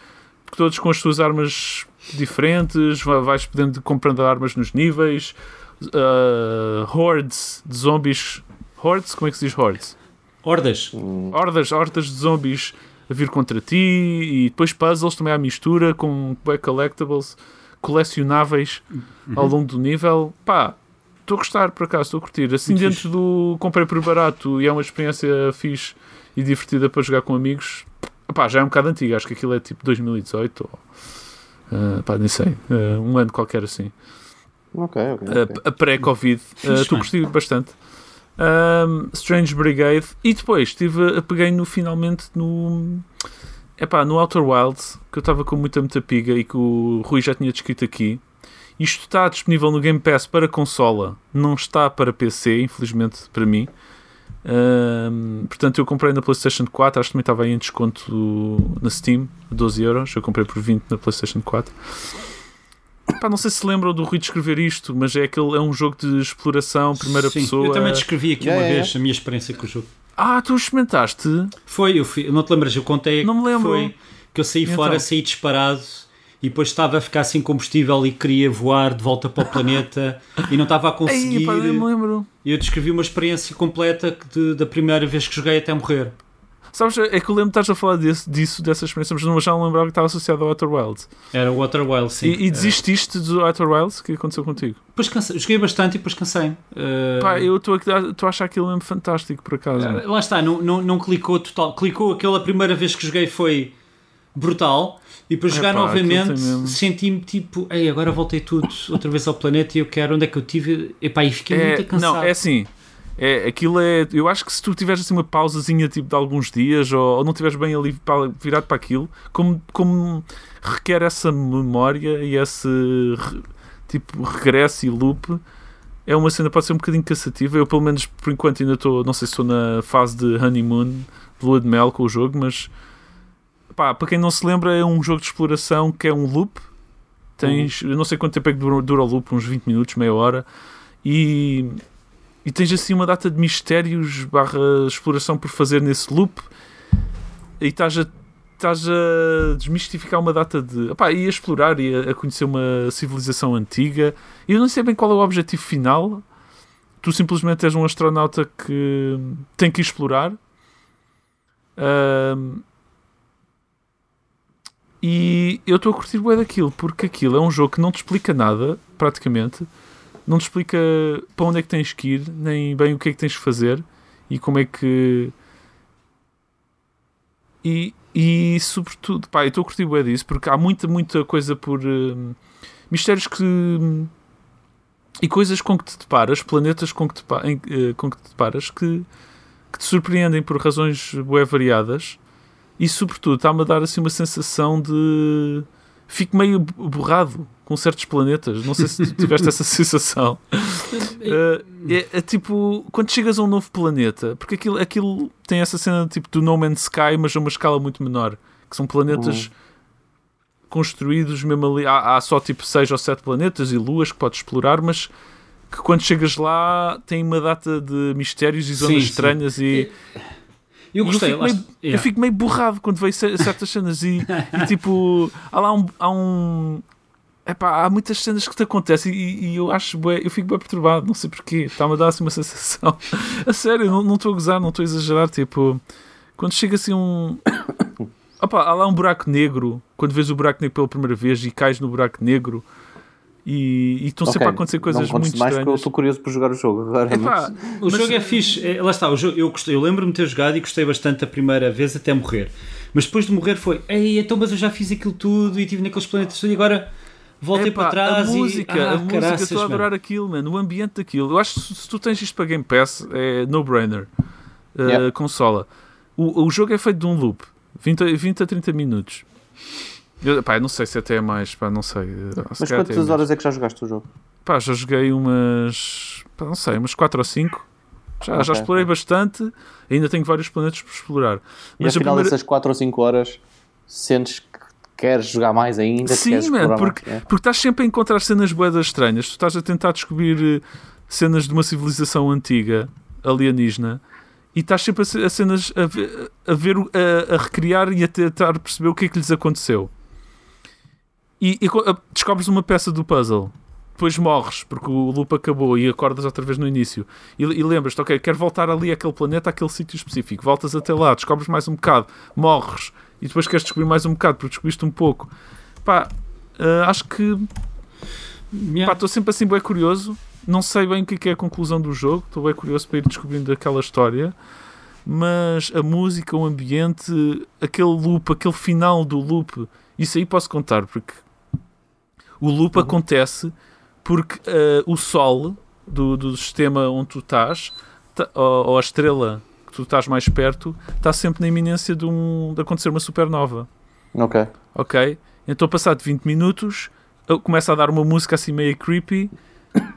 todos com as suas armas diferentes. va- Vais podendo comprando armas nos níveis. Uh, hordes de zombies. Hordes? Como é que se diz hordes? Hordas. hordas, hordas de zombies a vir contra ti e depois puzzles também à mistura com collectibles colecionáveis ao longo do nível. Pá, estou a gostar por acaso, estou a curtir. Assim Muito dentro do comprei por barato e é uma experiência fixe e divertida para jogar com amigos. Pá, já é um bocado antigo, acho que aquilo é tipo 2018 ou ah, pá, nem sei, ah, um ano qualquer assim Ok, ok. a, ok. a pré-Covid. Uh, Estou a bem. curtir bastante. Um, Strange Brigade. E depois tive, peguei no finalmente no. Epá, no Outer Wilds, que eu estava com muita, muita piga e que o Rui já tinha descrito aqui. Isto está disponível no Game Pass para consola, não está para PC, infelizmente para mim. Um, portanto, eu comprei na PlayStation 4, acho que também estava aí em desconto na Steam, 12 euros. Eu comprei por 20 na PlayStation 4. Pá, não sei se lembram do Rui descrever isto, mas é, aquele, é um jogo de exploração, primeira Sim, pessoa. Eu também descrevi aqui Yeah, uma yeah, vez a minha experiência com o jogo. Ah, tu experimentaste? Foi, eu fui, não te lembras? Eu contei Não me que lembro. foi que eu saí Então? fora, saí disparado e depois estava a ficar sem combustível e queria voar de volta para o planeta e não estava a conseguir. Ei, pá, nem me lembro. E eu descrevi uma experiência completa de- da primeira vez que joguei até morrer. Sabes, é que eu lembro que estás a falar desse, disso, dessa experiência, mas não- já não lembrava que estava associado ao Outer Wilds. Era o Outer Wild, sim. E, e desististe do Outer Wilds? O que aconteceu contigo? Depois cansei, joguei bastante e depois cansei. Uh, Pá, eu estou a, achar aquilo mesmo fantástico, por acaso. Uh, Lá está, não, não, não clicou total. Clicou aquela primeira vez que joguei foi brutal. E depois jogar Epá, novamente senti-me tipo, ei, agora voltei tudo outra vez ao planeta e eu quero onde é que eu tive. Epá, e fiquei É, muito cansado. não, é assim. É, aquilo é. Eu acho que se tu tiveres assim uma pausazinha tipo de alguns dias ou, ou não estiveres bem ali para, virado para aquilo, como, como requer essa memória e esse tipo regresso e loop, é uma cena pode ser um bocadinho cansativa. Eu, pelo menos por enquanto, ainda estou, não sei se estou na fase de honeymoon, de lua de mel com o jogo, mas pá, para quem não se lembra, é um jogo de exploração que é um loop. Tens, eu não sei quanto tempo é que dura, dura o loop, uns 20 minutos, meia hora, e, e tens assim uma data de mistérios barra exploração por fazer nesse loop, e estás a, estás a desmistificar uma data de. Opá, e a explorar e a, a conhecer uma civilização antiga. E eu não sei bem qual é o objetivo final. Tu simplesmente és um astronauta que tem que explorar. Ahm, e eu estou a curtir bem daquilo, porque aquilo é um jogo que não te explica nada, praticamente. Não te explica para onde é que tens que ir, nem bem o que é que tens que fazer e como é que. E, e sobretudo, pá, eu estou a curtir bem disso, porque há muita, muita coisa por. hum, mistérios que. e coisas com que te deparas, planetas com que te, em- eh, com que te deparas que, que te surpreendem por razões bué variadas e sobretudo está-me a dar assim uma sensação de fico meio borrado com certos planetas. Não sei se tu tiveste essa sensação. Uh, é, é tipo quando chegas a um novo planeta porque aquilo, aquilo tem essa cena tipo do No Man's Sky mas a uma escala muito menor que são planetas construídos mesmo ali há, há só tipo 6 ou 7 planetas e luas que podes explorar mas que quando chegas lá tem uma data de mistérios e zonas Sim, sim. estranhas e Eu gostei. eu, fico meio, está- eu yeah. fico meio borrado quando vejo cer- certas cenas e, e, tipo, há lá um. Há, um epá, há muitas cenas que te acontecem e, e eu acho bué- eu fico bem perturbado, não sei porquê. Está-me a dar assim uma sensação. A sério, não não estou a gozar, não estou a exagerar. Tipo, quando chega assim um. Opa, há lá um buraco negro, quando vês o buraco negro pela primeira vez e cais no buraco negro e, e estão sempre a acontecer coisas não muito mais porque eu estranhas. estou curioso por jogar o jogo agora. Epá, mas- O mas- jogo é fixe, é, lá está, o jogo, eu, gostei, eu lembro-me de ter jogado e gostei bastante a primeira vez até morrer. Mas depois de morrer foi, ei, então mas eu já fiz aquilo tudo e estive naqueles planetas todos e agora voltei Epá, para trás a e... música, ah, a música, caraças, estou a mano. adorar aquilo, mano, o ambiente daquilo. Eu acho que se, se tu tens isto para Game Pass, é no-brainer. Uh, Yeah. Consola. O, o jogo é feito de um loop, 20, a- 20 a 30 minutos. Eu, pá, não sei se até é mais, pá, não sei. se Mas é quantas menos. horas é que já jogaste o jogo? Pá, já joguei umas, pá, não sei, umas 4 ou 5. Já, já Ok, explorei bastante, ainda tenho vários planetas por explorar. E Mas ao a final primeira- dessas 4 ou 5 horas sentes que queres jogar mais ainda? Sim, explorar porque, mais? É. porque estás sempre a encontrar cenas boedas estranhas. Tu estás a tentar descobrir eh, cenas de uma civilização antiga, alienígena, e estás sempre a, ce- a cenas a ver, a, ver a- a recriar e a tentar perceber o que é que lhes aconteceu. E, e a- descobres uma peça do puzzle. Depois morres, porque o loop acabou e acordas outra vez no início. E, e lembras-te, ok, quero voltar ali àquele planeta, àquele sítio específico. Voltas até lá, descobres mais um bocado, morres. E depois queres descobrir mais um bocado, porque descobriste um pouco. Pá, ah, acho que Yeah. Estou sempre assim bem curioso. Não sei bem o que é, que é a conclusão do jogo. Estou bem curioso para ir descobrindo aquela história. Mas a música, o ambiente, aquele loop, aquele final do loop, isso aí posso contar, porque o loop acontece porque ah, o sol do, do sistema onde tu estás, tá- ou, ou a estrela que tu estás mais perto, está sempre na iminência de, um, de acontecer uma supernova Ok. ok? Então, passado 20 minutos, eu começo a dar uma música assim meio creepy,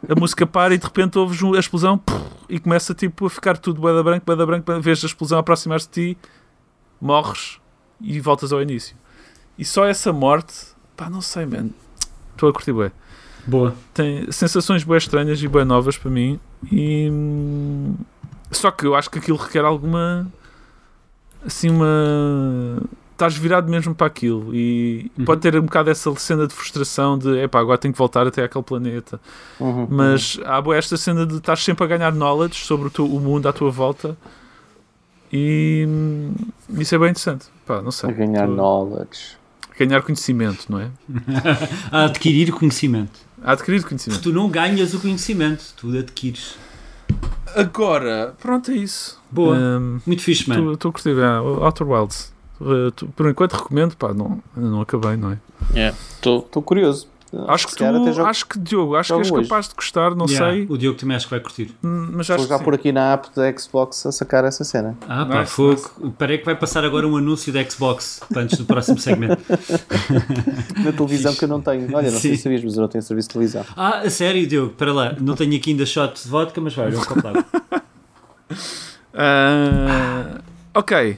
a música para e de repente ouves a explosão e começa tipo a ficar tudo bué da branco, bué da branco, vês a explosão aproximar-se de ti, morres e voltas ao início. E só essa morte, pá, não sei, man. Estou a curtir bué. Boa. Tem sensações bué estranhas e bué novas para mim e... Só que eu acho que aquilo requer alguma... Assim, uma... Estás virado mesmo para aquilo e Uhum. pode ter um bocado essa cena de frustração de epá, agora tenho que voltar até aquele planeta. Uhum, Mas há bué esta cena de estás sempre a ganhar knowledge sobre o, teu- o mundo à tua volta e hum, isso é bem interessante. Pá, não sei. A ganhar Tô- knowledge. Ganhar conhecimento, não é? A adquirir conhecimento. A adquirir conhecimento. Tu não ganhas o conhecimento, tu adquires. Agora, pronto, é isso. Boa. Hum, Muito fixe, mano. Estou a curtir, é, o Outer Wilds. Uh, tu- por enquanto recomendo, pá, não, ainda não acabei, não é? Estou curioso. Acho que tu, jogo- acho que Diogo, acho que és hoje. capaz de gostar, não Yeah, sei, O Diogo também acho que vai curtir. hum, mas já sim. por aqui na app da Xbox a sacar essa cena. Ah, pá, Nice, fogo. Peraí que vai passar agora um anúncio da Xbox antes do próximo segmento. Na televisão que eu não tenho. Olha, não sei Sim. se sabias, mas eu não tenho serviço de televisão. Ah, a sério, Diogo? Espera lá. Não tenho aqui ainda shot de vodka, mas vai, olha um copo. Ah, ok,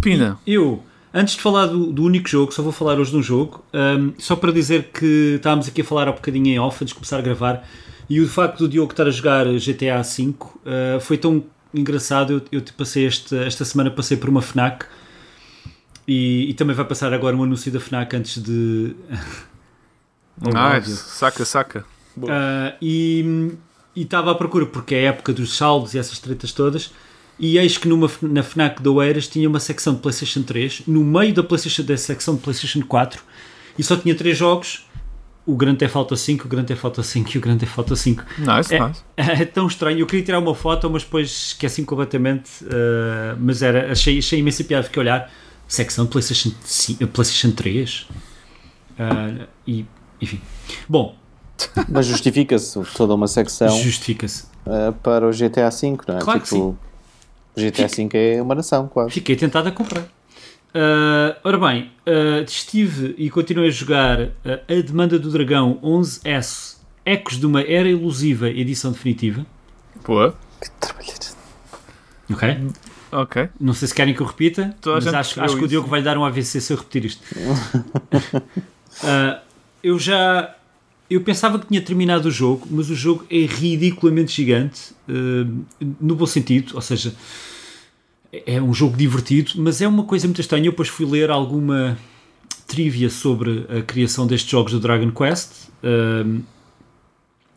Pina. Eu, antes de falar do, do único jogo, só vou falar hoje de um jogo, ahm, só para dizer que estávamos aqui a falar há bocadinho em off antes de começar a gravar, e o facto do Diogo estar a jogar GTA V ah, foi tão engraçado. Eu, eu te passei esta, esta semana passei por uma Fnac e, e também vai passar agora um anúncio da Fnac antes de. Oh, Nice, saca, saca. Ah, e e estava à procura porque é a época dos saldos e essas tretas todas. E eis que numa, na Fnac de Oeiras tinha uma secção de PlayStation 3, no meio da, PlayStation, da secção de PlayStation 4, e só tinha três jogos: o Grand Theft Auto 5, o Grand Theft Auto 5 e o Grand Theft Auto 5. Nice, É, nice. é tão estranho. Eu queria tirar uma foto, mas depois esqueci completamente. ah, mas era, achei, achei imensa piada. Fiquei a olhar, secção de PlayStation, 5, PlayStation 3. Ah, e, enfim. Bom, Mas justifica-se toda uma secção justifica-se. uh, para o GTA V, não é? Claro que tipo, o GTA V é uma nação, quase. Fiquei tentado a comprar. Ah, ora bem, ah, estive e continuei a jogar ah, A Demanda do Dragão 11S Ecos de uma Era Ilusiva edição definitiva. Boa. Que trabalheiro. Ok? Ok. Não sei se querem que eu repita, Toda a mas acho, acho que o. Diogo vai lhe dar um AVC se eu repetir isto. Eu já. Eu pensava que tinha terminado o jogo, mas o jogo é ridiculamente gigante, ah, no bom sentido, ou seja, é um jogo divertido, mas é uma coisa muito estranha. Eu depois fui ler alguma trivia sobre a criação destes jogos do Dragon Quest, ah,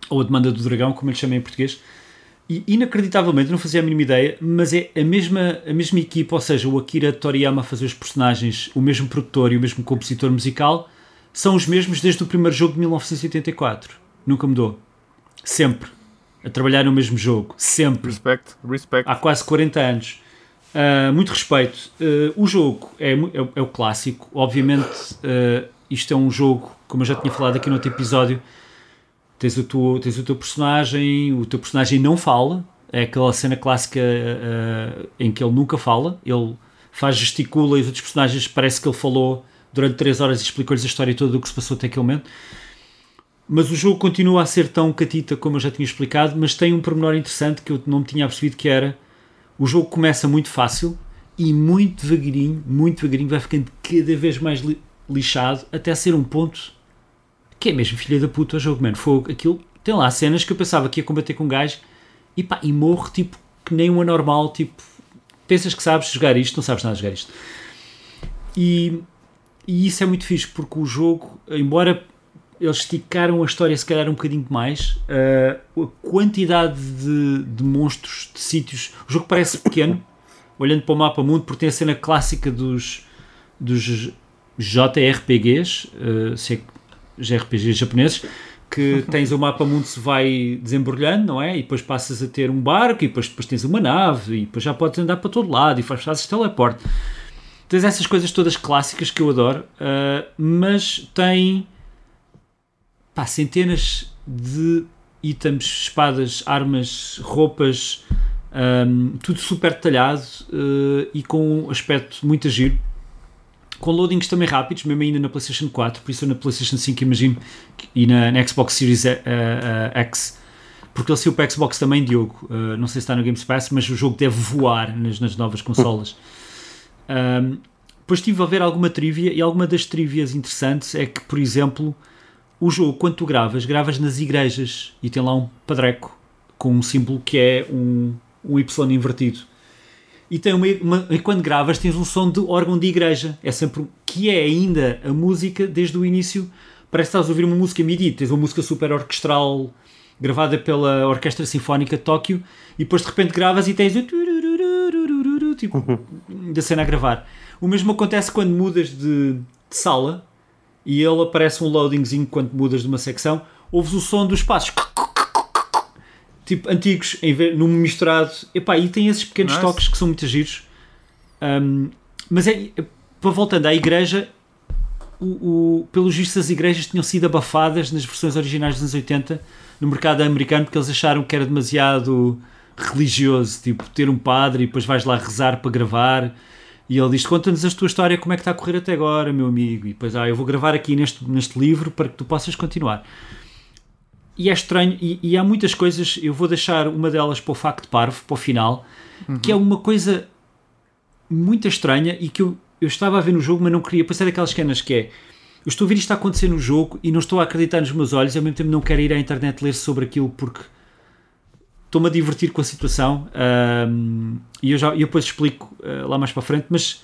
ou a demanda do dragão, como ele chama em português. E inacreditavelmente, não fazia a mínima ideia, mas é a mesma, a mesma equipa, ou seja, o Akira Toriyama a fazer os personagens, o mesmo produtor e o mesmo compositor musical, são os mesmos desde o primeiro jogo de 1984. Nunca mudou. Sempre. A trabalhar no mesmo jogo. Sempre Respect, respect. há quase 40 anos. Uh, muito respeito. Uh, o jogo é, é o- é o clássico. Obviamente, uh, isto é um jogo, como eu já tinha falado aqui no outro episódio. Tens o, teu, tens o teu personagem, o teu personagem não fala. É aquela cena clássica em que ele nunca fala. Ele faz gesticula e os outros personagens parece que ele falou durante 3 horas e explicou-lhes a história toda do que se passou até aquele momento. Mas o jogo continua a ser tão catita como eu já tinha explicado, mas tem um pormenor interessante que eu não me tinha percebido que era o jogo começa muito fácil e muito devagarinho, muito devagarinho vai ficando cada vez mais li- lixado até ser um ponto que é mesmo filha da puta o jogo, mano. Fogo, aquilo tem lá cenas que eu pensava que ia combater com um gajo e pá, e morro tipo que nem um anormal, tipo, pensas que sabes jogar isto, não sabes nada jogar isto. E, e isso é muito fixe porque o jogo, embora eles esticaram a história se calhar um bocadinho demais. Uh, a quantidade de, de monstros, de sítios. O jogo parece pequeno, olhando para o mapa mundo, porque tem a cena clássica dos, dos JRPGs, uh, se é JRPGs japoneses, que tens o mapa mundo se vai desembrulhando, não é? E depois passas a ter um barco, e depois, depois tens uma nave, e depois já podes andar para todo lado, e faz fazes teleporte. Tens essas coisas todas clássicas que eu adoro, uh, mas tem pá, centenas de itens, espadas, armas, roupas, hum, tudo super detalhado eh, e com um aspecto muito giro. Com loadings também rápidos, mesmo ainda na PlayStation 4, por isso na PlayStation 5 imagino e na, na Xbox Series eh, eh, X, porque ele saiu para Xbox também, Diogo. Não sei se está no Game Pass, mas o jogo deve voar nas, nas novas consolas. Um, depois estive a ver alguma trivia e alguma das trivias interessantes é que, por exemplo, o jogo, quando tu gravas, gravas nas igrejas e tem lá um padreco com um símbolo que é um, um Y invertido. E, tem uma, uma- e quando gravas tens um som de órgão de igreja. É sempre que é ainda a música desde o início. Parece que estás a ouvir uma música MIDI. Tens uma música super orquestral gravada pela Orquestra Sinfónica de Tóquio e depois de repente gravas e tens o tipo da cena a gravar. O mesmo acontece quando mudas de, de sala e ele aparece um loadingzinho quando mudas de uma secção, ouves o som dos passos tipo antigos, em vez, num misturado. Epá, e tem esses pequenos Nice. toques que são muito giros. Um, mas é, para voltando à igreja, o, o, pelos vistos as igrejas tinham sido abafadas nas versões originais dos anos 80 no mercado americano porque eles acharam que era demasiado religioso, tipo ter um padre e depois vais lá rezar para gravar e ele diz, conta-nos a tua história, como é que está a correr até agora, meu amigo, e depois, ah, eu vou gravar aqui neste, neste livro para que tu possas continuar. E é estranho, e, e há muitas coisas, eu vou deixar uma delas para o facto parvo, para o final, uhum. que é uma coisa muito estranha e que eu, eu estava a ver no jogo, mas não queria, passar daquelas cenas que é, eu estou a ver isto a acontecer no jogo e não estou a acreditar nos meus olhos, e ao mesmo tempo não quero ir à internet ler sobre aquilo porque estou-me a divertir com a situação um, e eu, já, eu depois explico uh, lá mais para a frente, mas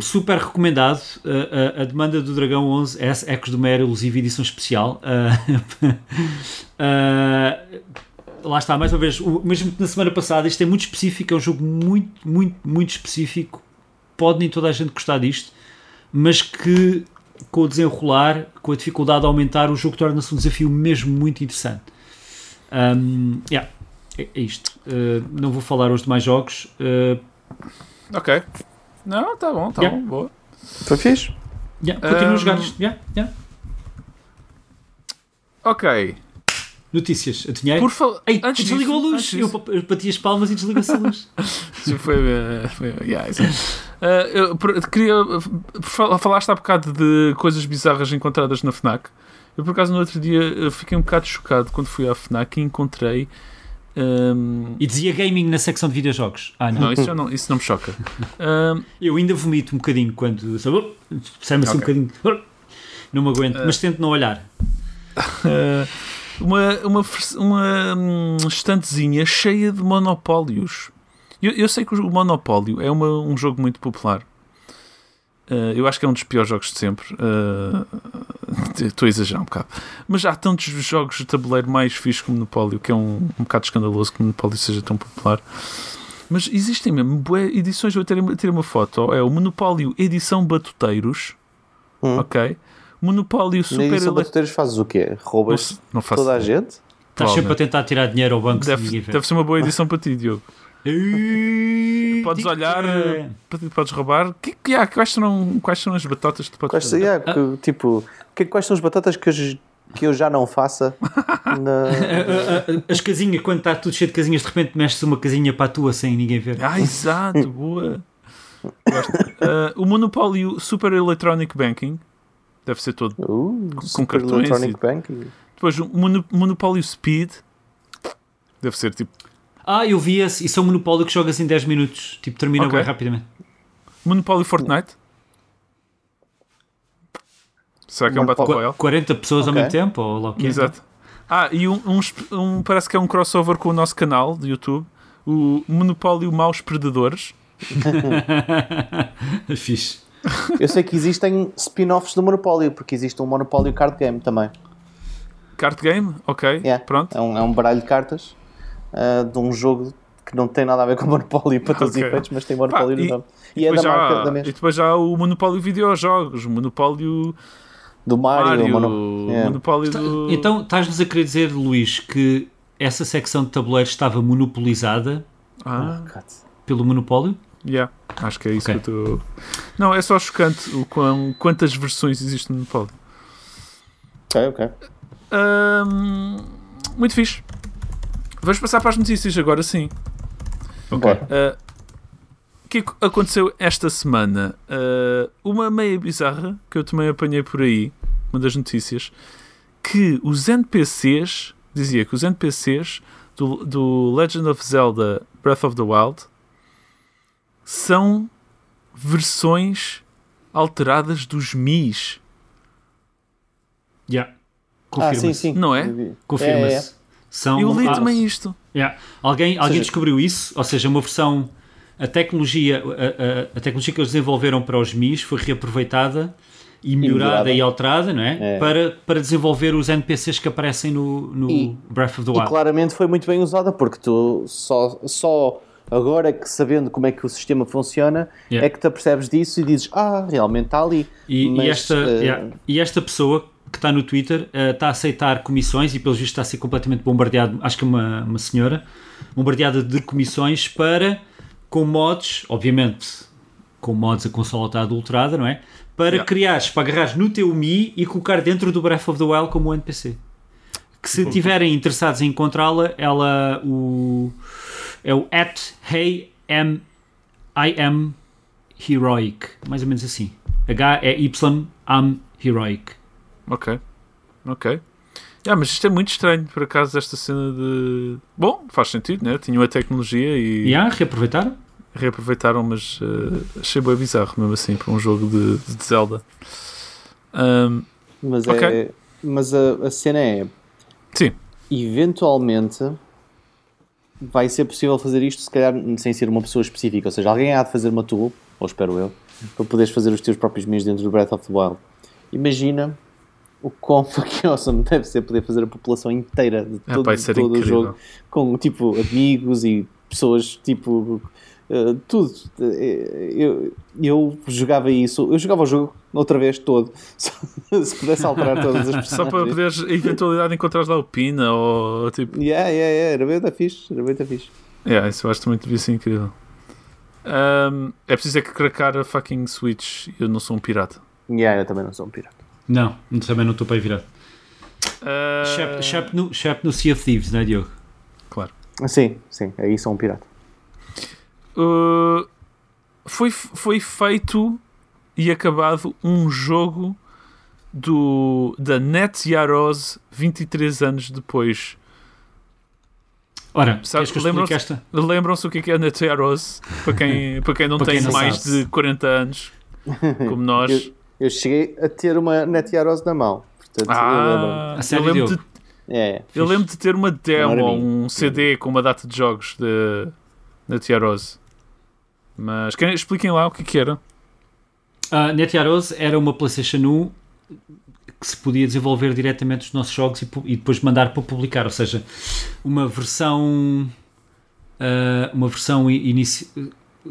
super recomendado uh, a, a, demanda do Dragão 11 S Ecos do Mero elusiva edição especial uh, lá está, mais uma vez o, mesmo que na semana passada isto é muito específico, é um jogo muito, muito, muito específico pode nem toda a gente gostar disto mas que com o desenrolar, com a dificuldade a aumentar o jogo torna-se um desafio mesmo muito interessante um, yeah, é, é isto. Uh, não vou falar os demais jogos. Uh, ok. Não, tá bom, tá yeah. bom, boa. Foi fixe. Yeah, continuo um, a jogar isto. Yeah, yeah. Ok. Notícias, adivinhei? Por favor, antes desligou disso, a luz. Eu, eu bati as palmas e desligou-se a luz. Isso foi. Uh, foi yeah, isso. Uh, eu queria. Falaste há bocado de coisas bizarras encontradas na Fnac. Eu, por acaso, no outro dia fiquei um bocado chocado quando fui à FNAC e encontrei. Um... E dizia gaming na secção de videojogos. Ah, não. não, isso, não, isso não me choca. Um... Eu ainda vomito um bocadinho quando. Sai-me assim okay. um bocadinho. Não me aguento, uh... mas tento não olhar. Uh... Uma, uma, uma hum, estantezinha cheia de monopólios. Eu, eu sei que o Monopólio é uma, um jogo muito popular. Uh, eu acho que é um dos piores jogos de sempre. Uh, estou a exagerar um bocado. Mas há tantos jogos de tabuleiro mais fixos que o Monopólio, que é um, um bocado escandaloso que o Monopólio seja tão popular. Mas existem mesmo boas edições. Eu tirei, tirei uma foto. É o Monopólio Edição Batuteiros. Hum. Ok. Monopólio Super. Na edição Batuteiros fazes o quê? Roubas não, não toda a gente? Estás sempre a tentar tirar dinheiro ao banco deve, deve ser uma boa edição para ti, Diogo podes olhar, podes roubar. Que, que, ah, quais, são, quais são as batatas que tu podes quais, yeah, que, Tipo, que, quais são as batatas que eu, que eu já não faça? Na... as casinhas, quando está tudo cheio de casinhas, de repente mexes uma casinha para a tua sem ninguém ver. Ah, exato, boa. uh, o monopólio Super Electronic Banking deve ser todo uh, com cartões. Electronic e... Banking. Depois o monopólio Speed deve ser tipo ah, eu vi esse. Isso é um monopólio que jogas em 10 minutos. Tipo, termina okay. bem rapidamente. Monopólio Fortnite? Será que é um Battle Royale? 40 pessoas okay. ao mesmo tempo? Ou lá o que é? Exato. Ah, e um, um, um, parece que é um crossover com o nosso canal de YouTube. O Monopólio Maus Predadores. Fixe. Eu sei que existem spin-offs do Monopólio, porque existe um Monopólio Card Game também. Card Game? Ok, yeah. pronto. É um, é um baralho de cartas uh, de um jogo que não tem nada a ver com o Monopólio para todos okay. os efeitos, mas tem Monopólio no nome. E, e é da marca da mesma. E depois já há o Monopólio Videojogos, o Monopólio do Mario, Mario Mono... yeah. Monopólio então, do... Então estás-nos a querer dizer, Luís, que essa secção de tabuleiros estava monopolizada ah. pelo Monopólio? Yeah, acho que é isso okay. que eu estou. Não, é só chocante o quão, quantas versões existem no Monopólio. Ok, ok. Um, muito fixe. Vamos passar para as notícias agora sim. Ok. Uh, o que aconteceu esta semana? Uh, uma meia bizarra que eu também apanhei por aí, uma das notícias, que os NPCs, dizia que os NPCs do, do Legend of Zelda Breath of the Wild são versões alteradas dos Mis. Já. Yeah. Ah, sim, sim. Não é? Confirma-se. É, é. São, eu li também isto. Yeah. Alguém, alguém seja, descobriu isso, ou seja, uma versão. A tecnologia, a, a, a, tecnologia que eles desenvolveram para os MIs foi reaproveitada e melhorada e, e alterada, não é? é? Para, para desenvolver os NPCs que aparecem no, no e, Breath of the Wild. E claramente foi muito bem usada, porque tu só, só agora que sabendo como é que o sistema funciona yeah. é que te apercebes disso e dizes, ah, realmente está ali. E, Mas, e esta, uh... yeah. e esta pessoa que está no Twitter uh, está a aceitar comissões e, pelos vistos, está a ser completamente bombardeado. Acho que é uma, uma senhora bombardeada de comissões para, com mods, obviamente, com mods a consola está adulterada, não é? para Yeah. criares, para agarrares no teu Mi e colocar dentro do Breath of the Wild como NPC. Que se tiverem interessados em encontrá-la, ela o, é o at hey am, I am heroic, mais ou menos assim. H é Y am heroic. Ok. Ok. Ah, mas isto é muito estranho, por acaso, esta cena de. Bom, faz sentido, né? Tinham a tecnologia e E reaproveitaram? reaproveitaram, mas eh, achei bem bizarro, mesmo assim, para um jogo de, de Zelda. Ahm, Mas, Ok. é, mas a, a cena é, sim, eventualmente vai ser possível fazer isto, se calhar sem ser uma pessoa específica, ou seja, alguém há de fazer uma tool, ou espero eu, para poderes fazer os teus próprios meios dentro do Breath of the Wild. Imagina o quão fucking awesome deve ser poder fazer a população inteira de todo, ser todo o jogo com tipo amigos e pessoas tipo eh, tudo. Eh, Eu, eu jogava isso, eu jogava o jogo outra vez todo, se pudesse alterar todas as só para poderes, a eventualidade de encontrares lá o Pina ou tipo. Yeah, yeah, yeah, era bem da fixe, era bem da fixe. Yeah, isso eu acho também devia ser incrível. Ahm, é preciso é que cracar a fucking Switch. Eu não sou um pirata. Yeah, eu também não sou um pirata. Não, também não estou para aí virar. Ah, Except, except no, except no Sea of Thieves, não é, Diogo? Claro. Sim, sim, aí sou um pirata. Uh, foi, foi feito e acabado um jogo do, da Net Yaroz 23 anos depois. Ora, que lembram-se- esta? Lembram-se o que é que é a Net Yaroz? Para quem, para quem não Para tem quem não mais sabe. de 40 anos, como nós. Eu, cheguei a ter uma Net Yaros na mão. Portanto, eu lembro. Ah, A sério, eu lembro, de, Diogo? É, eu lembro de ter uma demo, um CD com uma data de jogos de Net Yaroz. Mas querem, expliquem lá o que, que era. A NetYaros era uma PlayStation 1 que se podia desenvolver diretamente os nossos jogos e, e depois mandar para publicar, ou seja, uma versão ah, uma versão i- inici...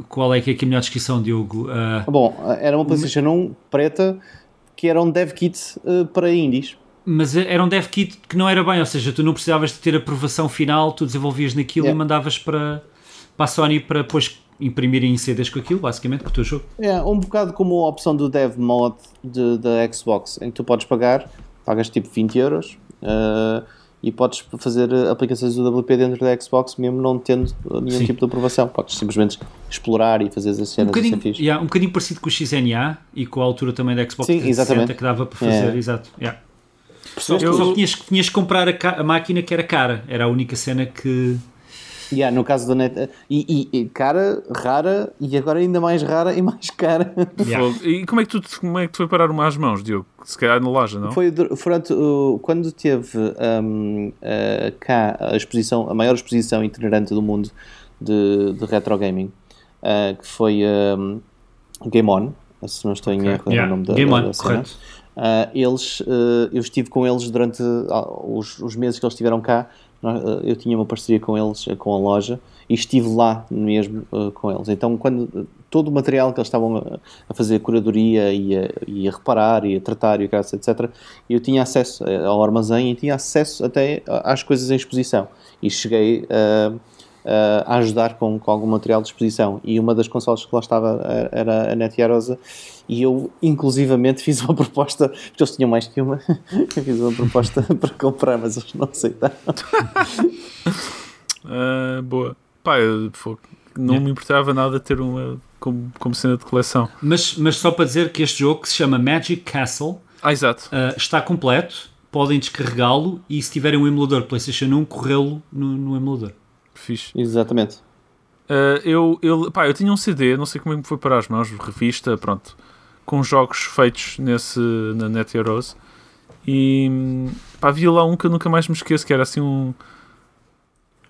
qual é que é a melhor descrição, Diogo? Ah, Bom, era uma PlayStation 1 preta que era um dev kit eh, para indies. mas era um dev kit que não era bem, ou seja, tu não precisavas de ter aprovação final, tu desenvolvias naquilo Yeah. e mandavas para, para a Sony para depois imprimirem em CDs com aquilo, basicamente, com o teu jogo. É, um bocado como a opção do dev mod de- da Xbox, em que tu podes pagar, pagas tipo 20 euros eh, e podes fazer aplicações do WP dentro da Xbox mesmo não tendo nenhum Sim. tipo de aprovação. Podes simplesmente explorar e fazer as Um cenas assim bocadinho, fixe. yeah, um bocadinho parecido com o XNA e com a altura também da Xbox Sim, 360 exatamente. que dava para fazer, É. exato. yeah. Percebeste? Eu- Só que tinhas, tinhas que comprar a, a máquina que era cara. Era a única cena que. Yeah, no caso da net. E, e- e cara, rara, e agora ainda mais rara e mais cara. Yeah. E como é, que tu, como é que tu foi parar uma às mãos, Diogo? Se calhar na loja, não? Foi dur- durante, quando teve hum, eh, cá a exposição, a maior exposição itinerante do mundo de, de retro gaming, eh, que foi hum, Game On, se não estou em erro, era Yeah. o nome da, Game da- On, da correto. Ah, eles, eu estive com eles durante ah, os, os meses que eles estiveram cá. Eh, Eu tinha uma parceria com eles, eh, com a loja, e estive lá mesmo eh, com eles. Então, quando todo o material que eles estavam a, a fazer curadoria e a, e a reparar e a tratar e etc., eu tinha acesso ao armazém e tinha acesso até às coisas em exposição. E cheguei a a ajudar com, com algum material de exposição. E uma das consoles que lá estava era a Net Yarosa. E eu, inclusivamente, fiz uma proposta, porque eles tinham mais que uma, eu fiz uma proposta para comprar, mas eles não aceitaram. Ah, boa. Pá, eu, não me importava nada ter uma como, como cena de coleção. Mas, mas só para dizer que este jogo, que se chama Magic Castle, Ah, exato. ah, está completo. Podem descarregá-lo e, se tiverem um emulador PlayStation 1, corrê-lo no, no emulador. Fixe. Exatamente. Ah, eu, eu, pá, eu tinha um CD, não sei como é que me foi para as mãos, revista, pronto, com jogos feitos nesse, na Net Heroes. E pá, havia lá um que eu nunca mais me esqueço, que era assim um.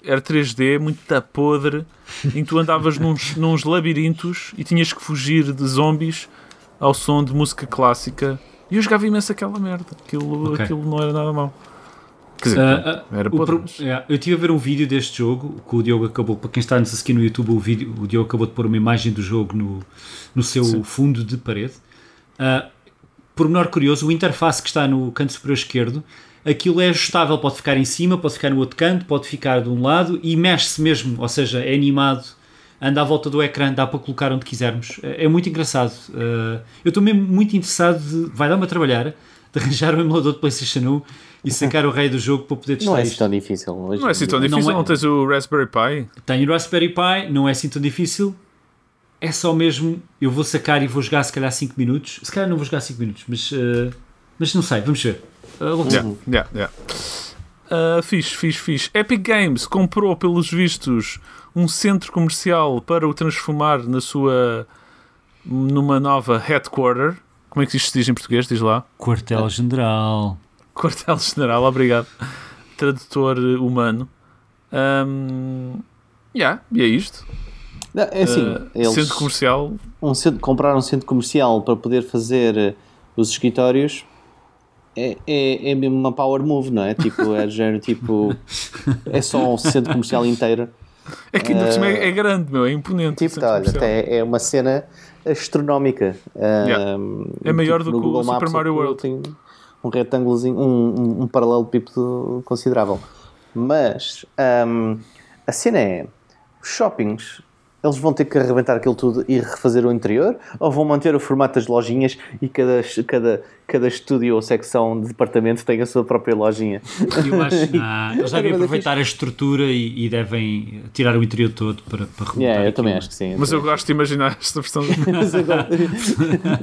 Era 3D, muito da podre, em que tu andavas nos, nos labirintos e tinhas que fugir de zombies ao som de música clássica. E eu jogava imenso aquela merda. Aquilo, Ok. aquilo não era nada mau. Quer dizer, Ah, ah, era o podre. pro- mas- yeah, eu estive a ver um vídeo deste jogo que o Diogo acabou. Para quem está nos aqui no YouTube, o, vídeo, o Diogo acabou de pôr uma imagem do jogo no, no seu Sim. fundo de parede. Ah, por menor curioso, o interface que está no canto superior esquerdo, aquilo é ajustável, pode ficar em cima, pode ficar no outro canto, pode ficar de um lado e mexe-se mesmo, ou seja, é animado anda à volta do ecrã, dá para colocar onde quisermos. É, é muito engraçado. Uh, eu estou mesmo muito interessado de. Vai dar-me a trabalhar de arranjar um emulador de PlayStation 1 e sacar o rei do jogo para poder testar Não é assim tão difícil. hoje Não é assim tão difícil, Não não, é. tens o Raspberry Pi? Tenho o Raspberry Pi, não é assim tão difícil. É só mesmo, eu vou sacar e vou jogar se calhar 5 minutos. Se calhar não vou jogar 5 minutos, mas, uh, mas não sei, vamos ver. Uh, Yeah, yeah, yeah. Uh, fixe, fixe, fixe. Epic Games comprou, pelos vistos, um centro comercial para o transformar na sua. numa nova headquarter. Como é que isto se diz em português? Diz lá. Quartel-General. Quartel-General, obrigado. Tradutor uh, humano. Um, yeah, e é isto. Não, É assim, Uh, eles Centro comercial. um centro, compraram um centro comercial para poder fazer eh, os escritórios é, é, é mesmo uma power move, não é? Tipo, é género, tipo, é só um centro comercial inteiro. É que ainda cima é, é grande, meu, é imponente. Tipo, centro olha, até é uma cena astronómica. Yeah. Um, É maior do que o Super Mario World. Tem um retângulozinho, um, um, um paralelepípedo considerável. Mas um, a cena é: os shoppings. Eles vão ter que arrebentar aquilo tudo e refazer o interior? Ou vão manter o formato das lojinhas e cada, cada, cada estúdio ou secção de departamento tem a sua própria lojinha? Eu acho ah, eles devem é aproveitar a estrutura e, e devem tirar o interior todo para, para remontar Yeah, eu aquilo. também acho que sim. Mas eu gosto de imaginar esta versão.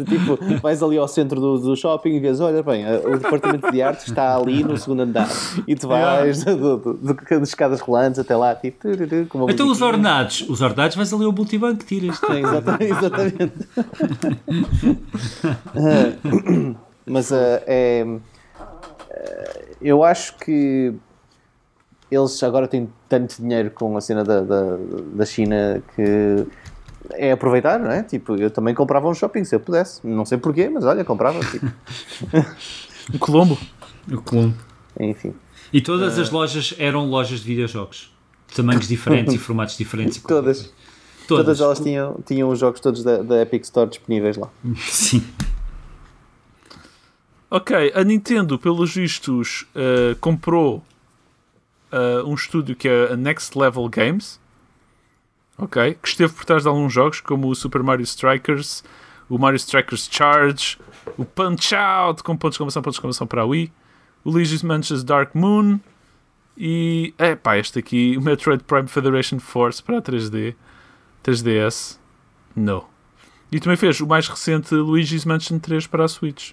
Tipo, vais ali ao centro do, do shopping e vês, olha bem, o departamento de arte está ali no segundo andar. E tu vais do, do, do, das escadas rolantes até lá, tipo, tururu, com uma Então os ordenados, os ordenados vais ali ao multibanco, tiras. Sim, exatamente. exatamente. Mas ah, é, ah, eu acho que eles agora têm tanto dinheiro com a cena da, da, da China que é aproveitar, não é? Tipo, eu também comprava um shopping se eu pudesse. Não sei porquê, mas olha, comprava. Tipo, Um Colombo. O Colombo. enfim. E todas as lojas eram lojas de videojogos. De tamanhos diferentes e formatos diferentes. e Todas. Todas. Todas elas tinham, tinham os jogos todos da, da Epic Store disponíveis lá. Sim. Ok, a Nintendo, pelos vistos, uh, comprou uh, um estúdio que é a Next Level Games. Ok, que esteve por trás de alguns jogos, como o Super Mario Strikers, o Mario Strikers Charge, o Punch Out, com pontos de exclamação, pontos de exclamação para a Wii, o Luigi's Mansion's Dark Moon e, é pá, este aqui, o Metroid Prime Federation Force para a 3D, 3DS, não. E também fez o mais recente Luigi's Mansion 3 para a Switch.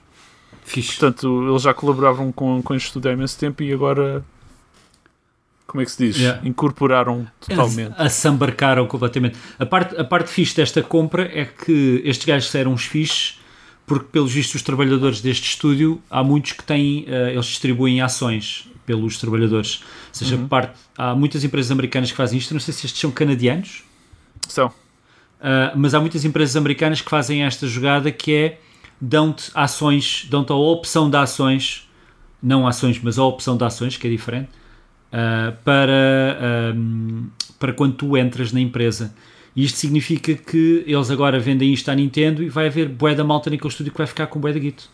Fixe. Portanto, eles já colaboravam com, com este estúdio há imenso tempo e agora. Como é que se diz? Yeah. Incorporaram totalmente. A, a sambarcaram completamente. A parte, a parte fixe desta compra é que estes gajos eram uns fixes, porque, pelos vistos, os trabalhadores deste estúdio, há muitos que têm, eh, eles distribuem ações pelos trabalhadores. Ou seja, parte, há muitas empresas americanas que fazem isto. Não sei se estes são canadianos, São. Uh, mas há muitas empresas americanas que fazem esta jogada que é dão-te ações, dão-te a opção de ações, não ações, mas a opção de ações, que é diferente, uh, para, um, para quando tu entras na empresa. E isto significa que eles agora vendem isto à Nintendo e vai haver bué da malta naquele estúdio que vai ficar com bué da guito.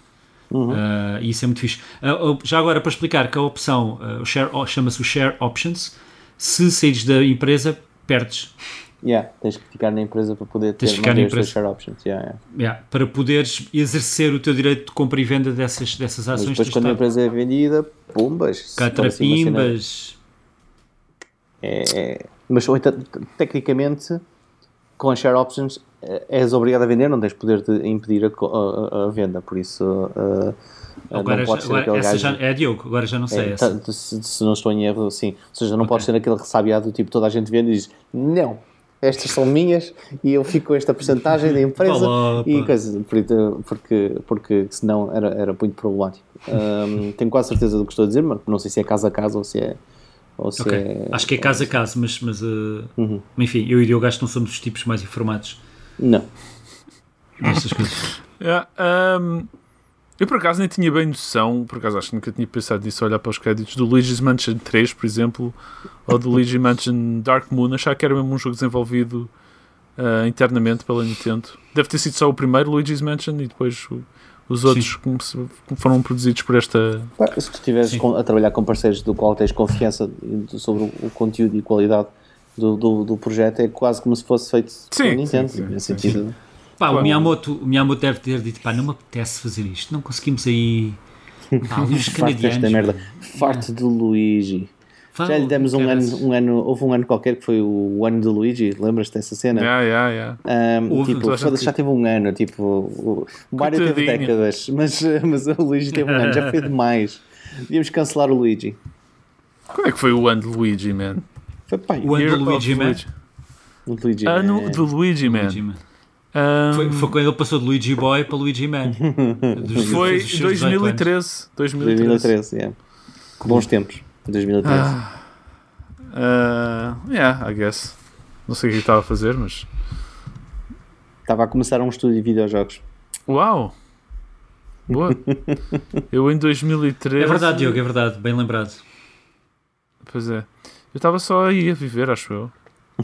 Uh, e isso é muito fixe. Uh, já agora, para explicar que a opção chama-se o Share Options, se saíres da empresa, perdes. Yeah, tens que ficar na empresa para poder ter ficar na empresa. share options. Yeah, yeah. Yeah, para poderes exercer o teu direito de compra e venda dessas, dessas Mas ações. depois, tens de quando a empresa é vendida, pumbas. Catrapimbas. É, é- mas então, te- tecnicamente, com as share options, eh, és obrigado a vender, não tens poder de impedir a, a- a- venda. Por isso, eh, Agora, não já, pode ser agora aquele gajo. já é Diogo, agora já não sei É, essa. se, se não estou em erro, sim. Ou seja, não pode ser aquele ressabiado, tipo, toda a gente vende e diz: Não, estas são minhas e eu fico com esta porcentagem da empresa Vá lá, e pá. coisa, porque, porque, porque senão era, era muito problemático. Hum, tenho quase certeza do que estou a dizer, mas não sei se é caso a caso ou se é. Ou se Ok. é Acho que é caso a caso, mas, mas uh, Uhum. enfim, eu e o Diogo acho que não somos os tipos mais informados Não. destas coisas. Yeah, um, eu por acaso nem tinha bem noção, por acaso acho que nunca tinha pensado nisso, olhar para os créditos do Luigi's Mansion 3, por exemplo, ou do Luigi's Mansion Dark Moon, achar que era mesmo um jogo desenvolvido uh, internamente pela Nintendo. Deve ter sido só o primeiro Luigi's Mansion e depois o- os outros foram produzidos por esta. Se tu estiveres a trabalhar com parceiros do qual tens confiança sobre o, conteúdo e qualidade do, do, do projeto é quase como se fosse feito Sim, pela Nintendo. sim, sim, nesse sim, sentido. Pá, o, Miyamoto, o Miyamoto deve ter dito, pá, não me apetece fazer isto, não conseguimos aí. Pá, os Farto merda. Farto do Luigi. Fala, Já lhe demos um ano, um ano, houve um ano qualquer que foi o ano do Luigi, lembras-te dessa cena? Yeah, yeah, yeah. Um, Houve, tipo, foda-se, já teve um ano, tipo, o Mario teve décadas, mas, mas o Luigi teve um ano, já foi demais. Devíamos cancelar o Luigi. Quando é que foi o ano de Luigi, man? Foi pá, O ano do Luigi, of man. Luigi. o Luigi. Ano é- do Luigi, man. Luigi, man. Um, Foi, foi quando ele passou de Luigi Boy para Luigi Man. Dos- foi dos seus 18 anos. 2013. 2013. 2013, yeah. Bons tempos. 2013. Ah, uh, yeah, I guess. Não sei o que estava a fazer, mas. Estava a começar um estúdio de videojogos. Uau! Boa! Eu em 2013. É verdade, Diogo, é verdade, bem lembrado. Pois é. Eu estava só aí a viver, acho eu.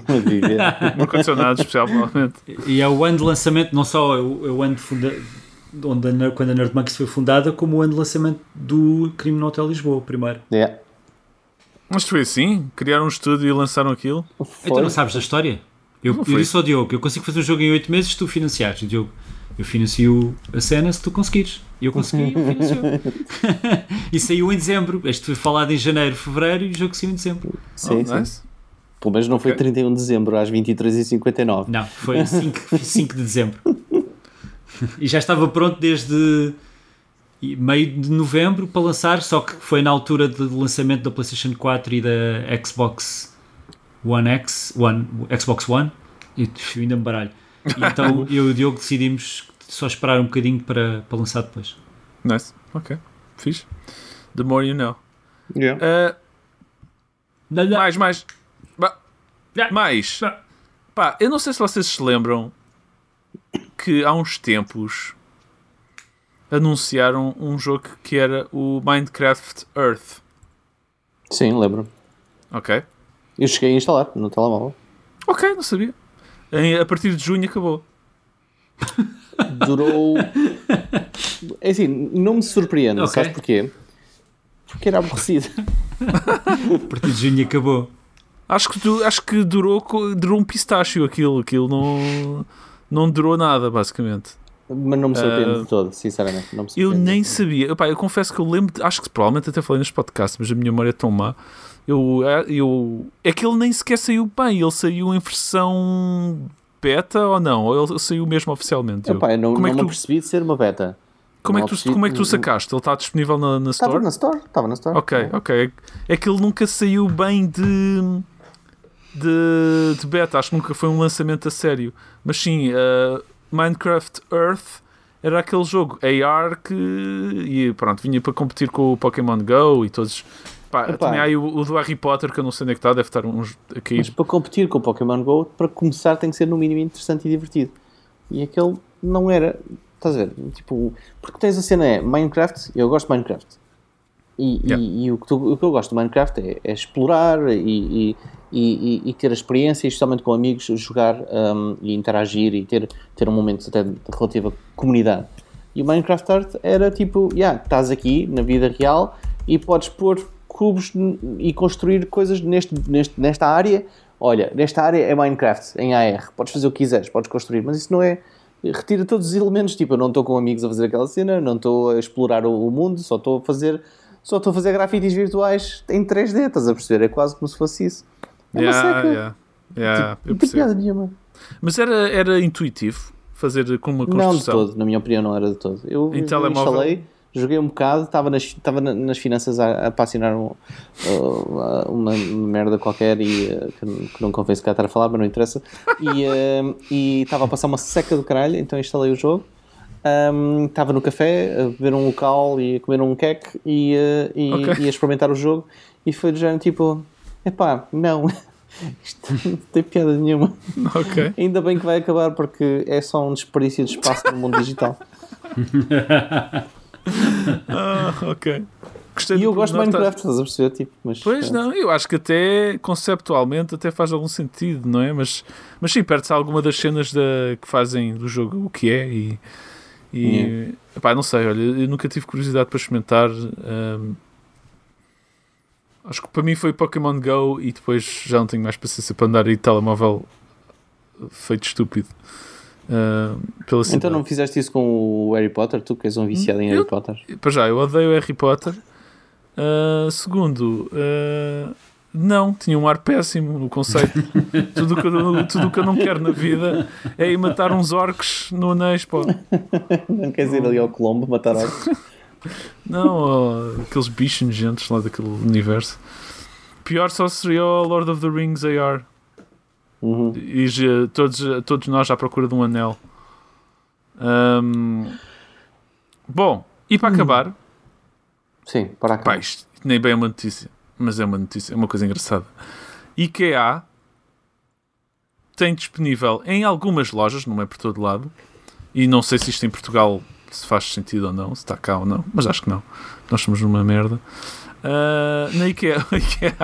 A viver. Não aconteceu nada de especial, provavelmente. E é o ano de lançamento, não só é o, é o ano de funda, onde a, quando a Nerd Monkeys foi fundada, como o ano de lançamento do Crime no Hotel Lisboa, primeiro. yeah. Mas foi assim? Criaram um estúdio e lançaram aquilo? Então Foi. não sabes da história? Eu, Não eu foi. disse ao Diogo, eu consigo fazer um jogo em 8 meses se tu financiares. O Diogo, eu financio a cena se tu conseguires. E eu consegui, eu financio. e saiu em dezembro. Este foi falado em janeiro, fevereiro e o jogo saiu em dezembro. Sim, Oh, sim. nice. Pelo menos não foi Ok. 31 de dezembro, às 23h59. Não, foi 5, 5 de dezembro. E já estava pronto desde meio de novembro para lançar, só que foi na altura do lançamento da PlayStation 4 e da Xbox One X, One, Xbox One, e eu ainda me baralho. E então eu e o Diogo decidimos só esperar um bocadinho para, para lançar depois. Nice. Ok. Fixe. The more you know. Yeah. Uh, mais, mais. Mais. Pá, eu não sei se vocês se lembram que há uns tempos anunciaram um jogo que era o Minecraft Earth. Sim, lembro. Ok? Eu cheguei a instalar no telemóvel. Ok, não sabia. Em- a partir de junho acabou. Durou. É assim, não me surpreende, Ok. sabes porquê? Porque era aborrecido. A partir de junho acabou. Acho que, du- acho que durou, durou um pistácio aquilo. Aquilo não, não durou nada, basicamente. Mas não me surpreende Ah, de todo, sinceramente. Não me Eu nem sabia. Epá, eu confesso que eu lembro, de- acho que provavelmente até falei neste podcast, mas a minha memória é tão má. Eu, eu, é que ele nem sequer saiu bem. Ele saiu em versão beta ou não? Ou ele saiu mesmo oficialmente? Epá, eu não, como é não que me tu- apercebi de ser uma beta. como, é que tu, como é que tu sacaste? Ele está disponível na, na Estava Store? na Store, estava na Store. Ok, ok. É que ele nunca saiu bem de, de, de beta. Acho que nunca foi um lançamento a sério. Mas sim, uh, Minecraft Earth era aquele jogo AR que e pronto, vinha para competir com o Pokémon Go e todos. Pá, Epá. também há aí o, o do Harry Potter que eu não sei onde é que está, deve estar uns a Mas cair. para competir com o Pokémon GO, para começar tem que ser no mínimo interessante e divertido. E aquele não era, estás a ver? Tipo, porque tens a cena é Minecraft, eu gosto de Minecraft. E, e- Yeah. e o, que tu- o que eu gosto de Minecraft é, é explorar e, e, e- e ter a experiência, e especialmente com amigos, jogar um, e interagir e ter, ter um momento até de relativa comunidade. E o Minecraft Art era tipo, yeah, estás aqui na vida real e podes pôr cubos e construir coisas neste, neste, nesta área. Olha, nesta área é Minecraft, em AR. Podes fazer o que quiseres, podes construir, mas isso não é. Retira todos os elementos. Tipo, eu não estou com amigos a fazer aquela cena, não estou a explorar o, o mundo, só estou a fazer. Só estou a fazer grafites virtuais em 3D, estás a perceber? É quase como se fosse isso. É uma Yeah, seca. yeah, yeah, Tipo, eu não tem piada nenhuma. Mas era, era intuitivo fazer com uma Não de construção. todo, na minha opinião, não era de todo. Eu Em telemóvel? instalei, joguei um bocado, estava nas, estava na- nas finanças a, a, para assinar um, uh, uma merda qualquer e, uh, que, não- que não convém se cá estar a falar, mas não interessa. E uh, e estava a passar uma seca do caralho, então instalei o jogo. Um, estava no café a beber um local e a comer um queque e, uh, e, Ok. e a experimentar o jogo. E foi do género tipo: epá, não, isto não tem piada nenhuma. Ok. Ainda bem que vai acabar porque é só um desperdício de espaço no mundo digital. Ah, ok. Gostei E eu gosto de Minecraft, estás a perceber? Tipo, mas, Pois não, eu acho que até conceptualmente até faz algum sentido, não é? Mas, mas sim, perde-se alguma das cenas da, que fazem do jogo o que é e, e epá, não sei, olha, eu nunca tive curiosidade para experimentar. hum, Acho que para mim foi Pokémon Go e depois já não tenho mais paciência para andar aí de telemóvel feito estúpido. Uh, pela Então cidade. não fizeste isso com o Harry Potter? Tu que és um viciado em Eu- Harry Potter? Para já, eu odeio Harry Potter. Uh, segundo, uh, não, tinha um ar péssimo no conceito. tudo o que, eu- tudo o que eu não quero na vida é ir matar uns orcs no anéis, pô. Não queres ir ali ao Colombo matar orcs? Não, ó, aqueles bichos nojentos lá daquele universo. Pior só seria o Lord of the Rings AR. Uhum. E já- todos, todos nós à procura de um anel. Ahm, bom, e para acabar, Sim, para pá, cá. isto nem bem é uma notícia, mas é uma notícia, é uma coisa engraçada. IKEA tem disponível em algumas lojas, não é por todo lado, e não sei se isto em Portugal se faz sentido ou não, se está cá ou não, mas acho que não. Nós somos numa merda. Ah, na IKEA, IKEA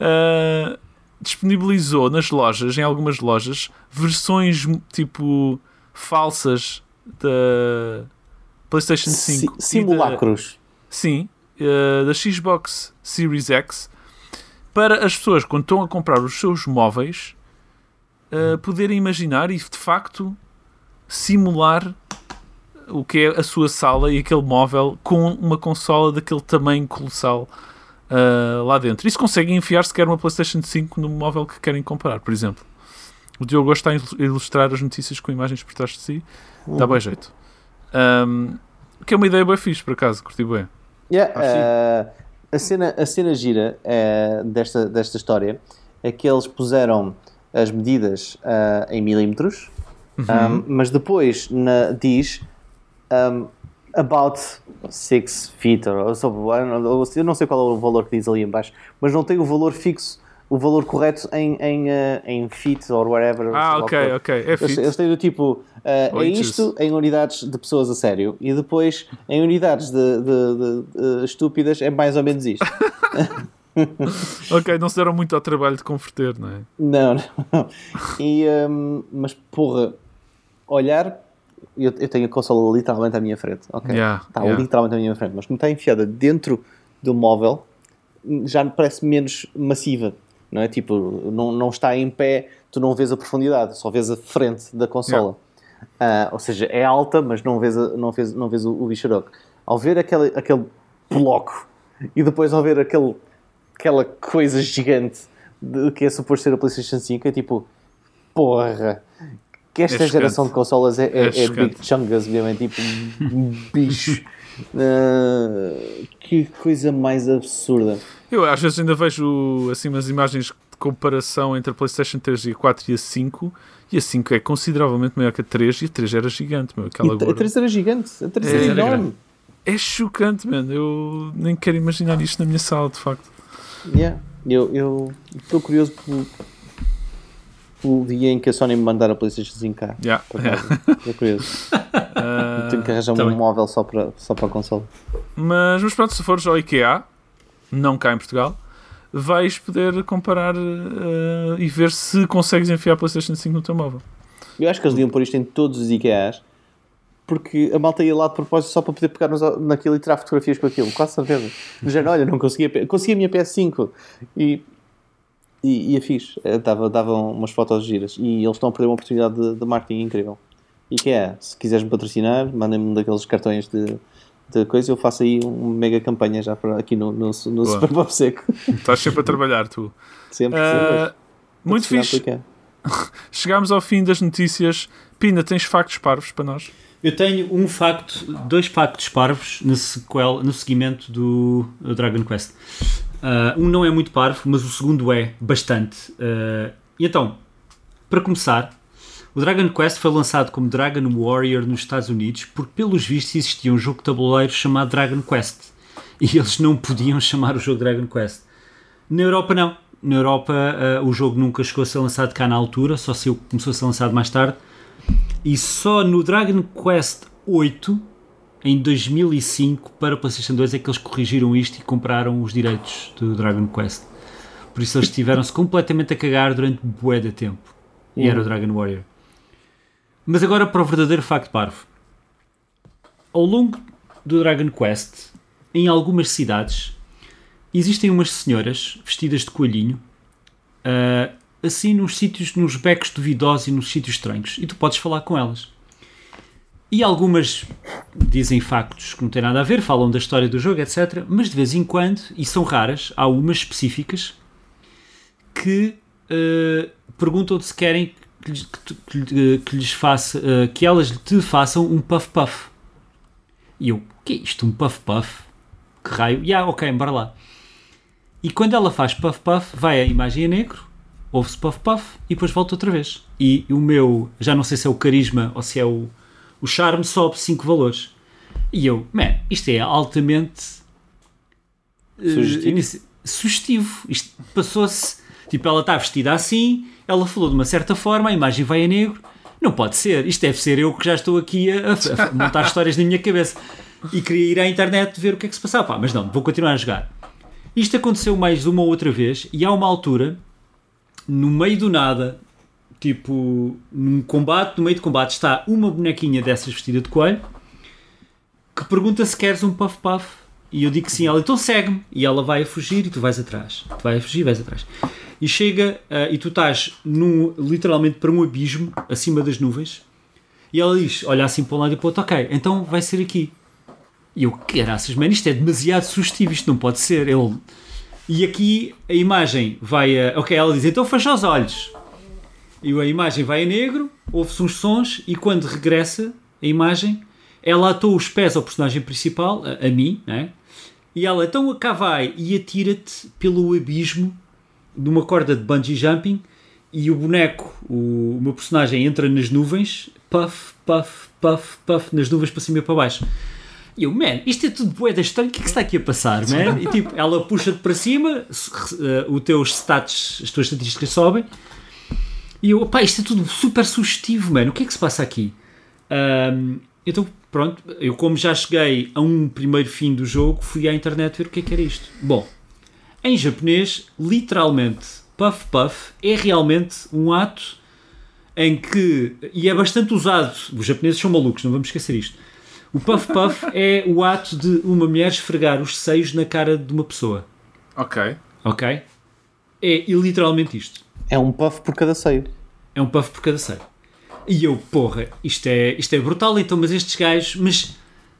ah, disponibilizou nas lojas, em algumas lojas, versões tipo falsas da PlayStation 5 Si- e da- simulacros. Sim, eh, da Xbox Series X para as pessoas, quando estão a comprar os seus móveis, eh, poderem imaginar e de facto simular o que é a sua sala e aquele móvel com uma consola daquele tamanho colossal eh, lá dentro. Isso conseguem enfiar sequer uma PlayStation 5 no móvel que querem comprar, por exemplo. O Diogo gosta de ilustrar as notícias com imagens por trás de si, dá bem jeito. Ahm, que é uma ideia bem fixe, por acaso, curti bem. Yeah, Ah, eh, a, cena, a cena gira eh, desta, desta história é que eles puseram as medidas eh, em milímetros, Uhum. um, mas depois na, diz um, about 6 feet, or, or so- eu não sei qual é o valor que diz ali em baixo, mas não tem o valor fixo, o valor correto em, em, eh, em feet or whatever. Ah, ok, ok. É fit. eles têm do tipo, eh, Ou é isto em unidades de pessoas a sério e depois em unidades de, de- de- de estúpidas é mais ou menos isto. Ok, não se deram muito ao trabalho de converter, não é? não, não. E, hum, mas porra, olhar, eu, eu tenho a consola literalmente à minha frente, ok? Yeah, está yeah. literalmente à minha frente, mas como está enfiada dentro do móvel, já me parece menos massiva, não é? Tipo, não, não está em pé, tu não vês a profundidade, só vês a frente da consola. Ah, ou seja, é alta, mas não vês, a- não vês, não vês o, o bicharoco. Ao ver aquele, aquele bloco e depois ao ver aquele, aquela coisa gigante de, que é suposto ser a PlayStation 5, é tipo, porra, que esta É geração de consolas é, é, É é. Big Chungas, mesmo, é tipo bicho. Ah, que coisa mais absurda. Eu às vezes ainda vejo assim umas imagens de comparação entre a PlayStation 3 e a 4 e a 5 e a 5 é consideravelmente maior que a 3 e a 3 era gigante, meu. Aquela a gorda. terceira gigante, a terceira É, era enorme. É chocante, mano. Eu nem quero imaginar isto na minha sala, de facto. Yeah. Eu estou curioso pelo, pelo dia em que a Sony me mandar a PlayStation 5 cá. Yeah. Por acaso. Estou curioso. Ah, Tenho que arranjar tá um bem. móvel só para, só para a console. mas, mas pronto, se fores ao IKEA, não cá em Portugal, vais poder comparar ah, e ver se consegues enfiar a PlayStation 5 no teu móvel. Eu acho que eles deviam pôr isto em todos os IKEAs porque a malta ia lá de propósito só para poder pegar nos, naquilo e tirar fotografias com aquilo, quase certeza. Género, olha, não conseguia, P- consegui a minha PS5 e, e, e a fiz. Eh, Dava, davam umas fotos giras e eles estão a perder uma oportunidade de, de marketing incrível. IKEA, se quiseres me patrocinar, mandem-me um daqueles cartões de, de coisa, eu faço aí uma mega campanha já para, aqui no, no, no Super Pop Seco. Estás sempre a trabalhar, tu. Sempre, Ah, sempre. muito fixe. IKEA. Chegámos ao fim das notícias. Pina, tens factos parvos para nós? Eu tenho um facto, dois factos parvos no, sequel, no seguimento do uh, Dragon Quest. Uh, um não é muito parvo, mas o segundo é bastante. Uh, e então, para começar, o Dragon Quest foi lançado como Dragon Warrior nos Estados Unidos porque, pelos vistos, existia um jogo de tabuleiro chamado Dragon Quest e eles não podiam chamar o jogo Dragon Quest. Na Europa, não. Na Europa, uh, o jogo nunca chegou a ser lançado cá na altura, só se começou a ser lançado mais tarde. E só no Dragon Quest 8, em 2005, para o PlayStation 2, é que eles corrigiram isto e compraram os direitos do Dragon Quest. Por isso eles tiveram-se completamente a cagar durante bué de tempo. E era o Dragon Warrior. Mas agora para o verdadeiro facto parvo. Ao longo do Dragon Quest, em algumas cidades, existem umas senhoras vestidas de coelhinho, uh, assim nos sítios, nos becos duvidosos e nos sítios estranhos, e tu podes falar com elas. E algumas dizem factos que não têm nada a ver, falam da história do jogo, etc. Mas de vez em quando, e são raras, há umas específicas que uh, perguntam se querem que, que, que lhe- que lhes faça, uh, que elas te façam um puff puff. E eu, que é isto? Um puff puff? Que raio? E ah, ok, bora lá. E quando ela faz puff puff, vai a imagem a negro, ouve-se puff puff e depois volta outra vez. E o meu, já não sei se é o carisma ou se é o, o charme, sobe 5 valores. E eu, man, isto é altamente eh, Sugestivo. inici- sugestivo. Isto passou-se, tipo, ela está vestida assim, ela falou de uma certa forma, a imagem vai a negro. Não pode ser, isto deve ser eu que já estou aqui a, a- a montar histórias na minha cabeça. E queria ir à internet ver o que é que se passava. Pá, mas não, vou continuar a jogar. Isto aconteceu mais uma ou outra vez, e há uma altura, no meio do nada, tipo, num combate, no meio de combate, está uma bonequinha dessas vestida de coelho que pergunta se queres um puff puff. E eu digo que sim, ela então segue-me. E ela vai a fugir e tu vais atrás. Tu vais a fugir e vais atrás. E chega, ah, e tu estás num, literalmente para um abismo, acima das nuvens. E ela diz, olha assim para um lado e para o outro, ok, então vai ser aqui. E eu, caraças, mano, isto é demasiado sugestivo, isto não pode ser. Ele... E aqui a imagem vai a. Ok, ela diz, então fecha os olhos. E a imagem vai a negro, ouve-se uns sons e quando regressa a imagem, ela atou os pés ao personagem principal, a, a mim, né? E ela então cá vai e atira-te pelo abismo de uma corda de bungee jumping e o boneco, o, o meu personagem entra nas nuvens, puff, puff, puff, puff, nas nuvens para cima e para baixo. E eu, man, isto é tudo boeda estranho, o que é que está aqui a passar, man? E tipo, ela puxa-te para cima, se- eh, teus stats, as tuas estatísticas sobem, e eu, pá, isto é tudo super sugestivo, mano, o que é que se passa aqui? Ahm, então, pronto, eu como já cheguei a um primeiro fim do jogo, fui à internet ver o que é que era isto. Bom, em japonês, literalmente, puff puff é realmente um ato em que, e é bastante usado, os japoneses são malucos, não vamos esquecer isto. O puff puff é o ato de uma mulher esfregar os seios na cara de uma pessoa, Ok. ok? É literalmente isto. É um puff por cada seio. É um puff por cada seio. E eu, porra, isto é, isto é brutal, então, mas estes gajos, mas,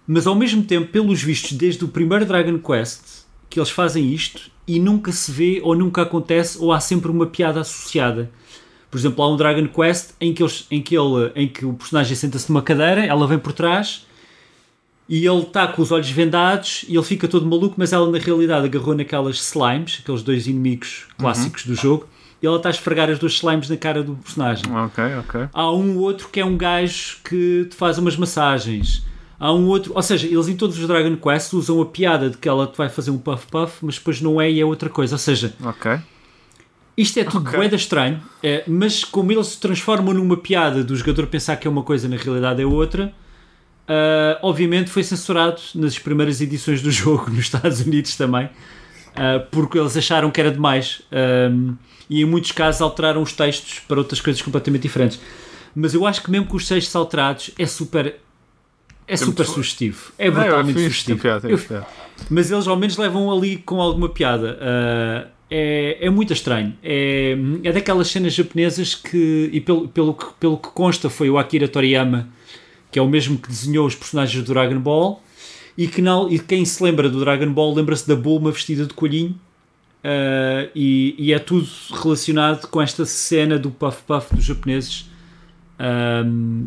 mas ao mesmo tempo, pelos vistos, desde o primeiro Dragon Quest, que eles fazem isto e nunca se vê ou nunca acontece ou há sempre uma piada associada. Por exemplo, há um Dragon Quest em que, eles, em que, ele, em que o personagem senta-se numa cadeira, ela vem por trás e ele está com os olhos vendados e ele fica todo maluco, mas ela na realidade agarrou naquelas slimes, aqueles dois inimigos clássicos do jogo, e ela está a esfregar as duas slimes na cara do personagem. Ok, ok. Há um outro que é um gajo que te faz umas massagens. Há um outro, ou seja, eles em todos os Dragon Quest usam a piada de que ela te vai fazer um puff puff, mas depois não é e é outra coisa. Ou seja, Ok. isto é tudo Ok. bué da estranho, é, mas como eles se transformam numa piada do jogador pensar que é uma coisa na realidade é outra, ah, obviamente foi censurado nas primeiras edições do jogo nos Estados Unidos também, ah, porque eles acharam que era demais ahm, e em muitos casos alteraram os textos para outras coisas completamente diferentes. Mas eu acho que mesmo com os textos alterados é super. É super sugestivo. É brutalmente fiz, sugestivo. piada, tem Eu- piada. mas eles ao menos levam ali com alguma piada. Ah, é, é muito estranho. É, é daquelas cenas japonesas que, e pelo, pelo, que, pelo que consta, foi o Akira Toriyama, que é o mesmo que desenhou os personagens do Dragon Ball. E, que não, e quem se lembra do Dragon Ball lembra-se da Bulma vestida de coelhinho. Ah, e, e é tudo relacionado com esta cena do Puff Puff dos japoneses. Ahm,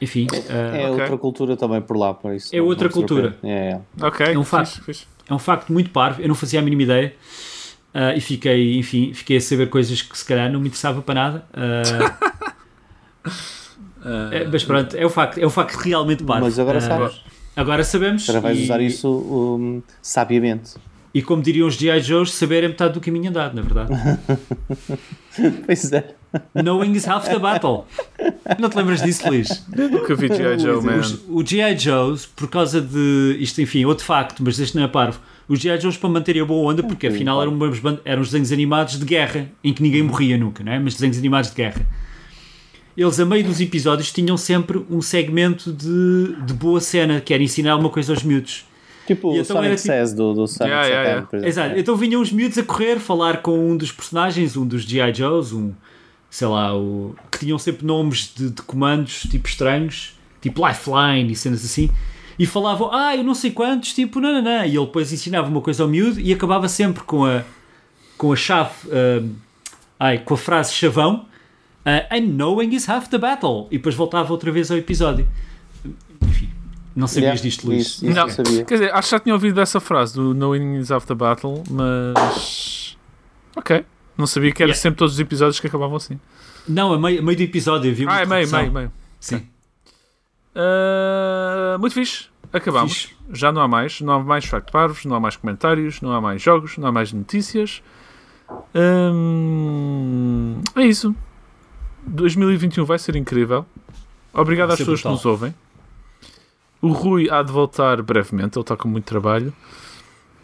enfim, ah, É outra cultura também por lá, por isso. É não- outra cultura. É, é. Ok. É um fixe, facto. fixe. é um facto muito parvo, eu não fazia a mínima ideia ah, e fiquei, enfim, fiquei a saber coisas que se calhar não me interessava para nada. é, mas pronto, é o facto, é o facto realmente parvo. Mas agora sabes. Agora sabemos. Agora vais e, usar isso um, sabiamente. E como diriam os G.I. Joes, saber é metade do caminho andado, na verdade. Pois é. Knowing is half the battle. Não te lembras disso, Luís? Nunca vi G.I. Joe, man. Os- O G.I. Joes, por causa de. Isto, enfim, outro facto, mas este não é parvo. Os G.I. Joes para manterem a boa onda, porque afinal eram, eram os desenhos animados de guerra, em que ninguém morria nunca, não é? mas desenhos animados de guerra. Eles, a meio dos episódios, tinham sempre um segmento de, de boa cena, que era ensinar alguma coisa aos miúdos. Tipo E o então Sonic era tipo- Says do, do Sonic Yeah, yeah, yeah. Exato. Então vinham os miúdos a correr falar com um dos personagens, um dos G.I. Joes, um, sei lá, o, que tinham sempre nomes de, de comandos tipo estranhos, tipo Lifeline e cenas assim. E falavam, ah, eu não sei quantos, tipo, não, não, não. E ele depois ensinava uma coisa ao miúdo e acabava sempre com a, com a chave, ah, ai, com a frase chavão, ah, and knowing is half the battle. E depois voltava outra vez ao episódio. Não sabias Yeah, disto, Luís? Isso, isso Não. sabia. Quer dizer, acho que já tinha ouvido essa frase do Knowing is after battle, mas. Ok. Não sabia que era Yeah. sempre todos os episódios que acabavam assim. Não, a meio, a meio do episódio uma Ah, é meio, meio, meio. Sim. Ah, muito fixe. Acabamos. Fixe. Já não há mais. Não há mais fact parvos, não há mais comentários, não há mais jogos, não há mais notícias. Hum, é isso. 2021 vai ser incrível. Obrigado Vai às ser pessoas que brutal. nos ouvem. O Rui há de voltar brevemente, ele está com muito trabalho.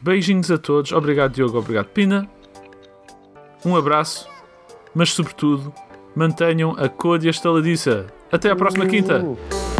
Beijinhos a todos. Obrigado, Diogo. Obrigado, Pina. Um abraço, mas sobretudo, mantenham a cor e a estaladiça. Até à próxima quinta. Uh.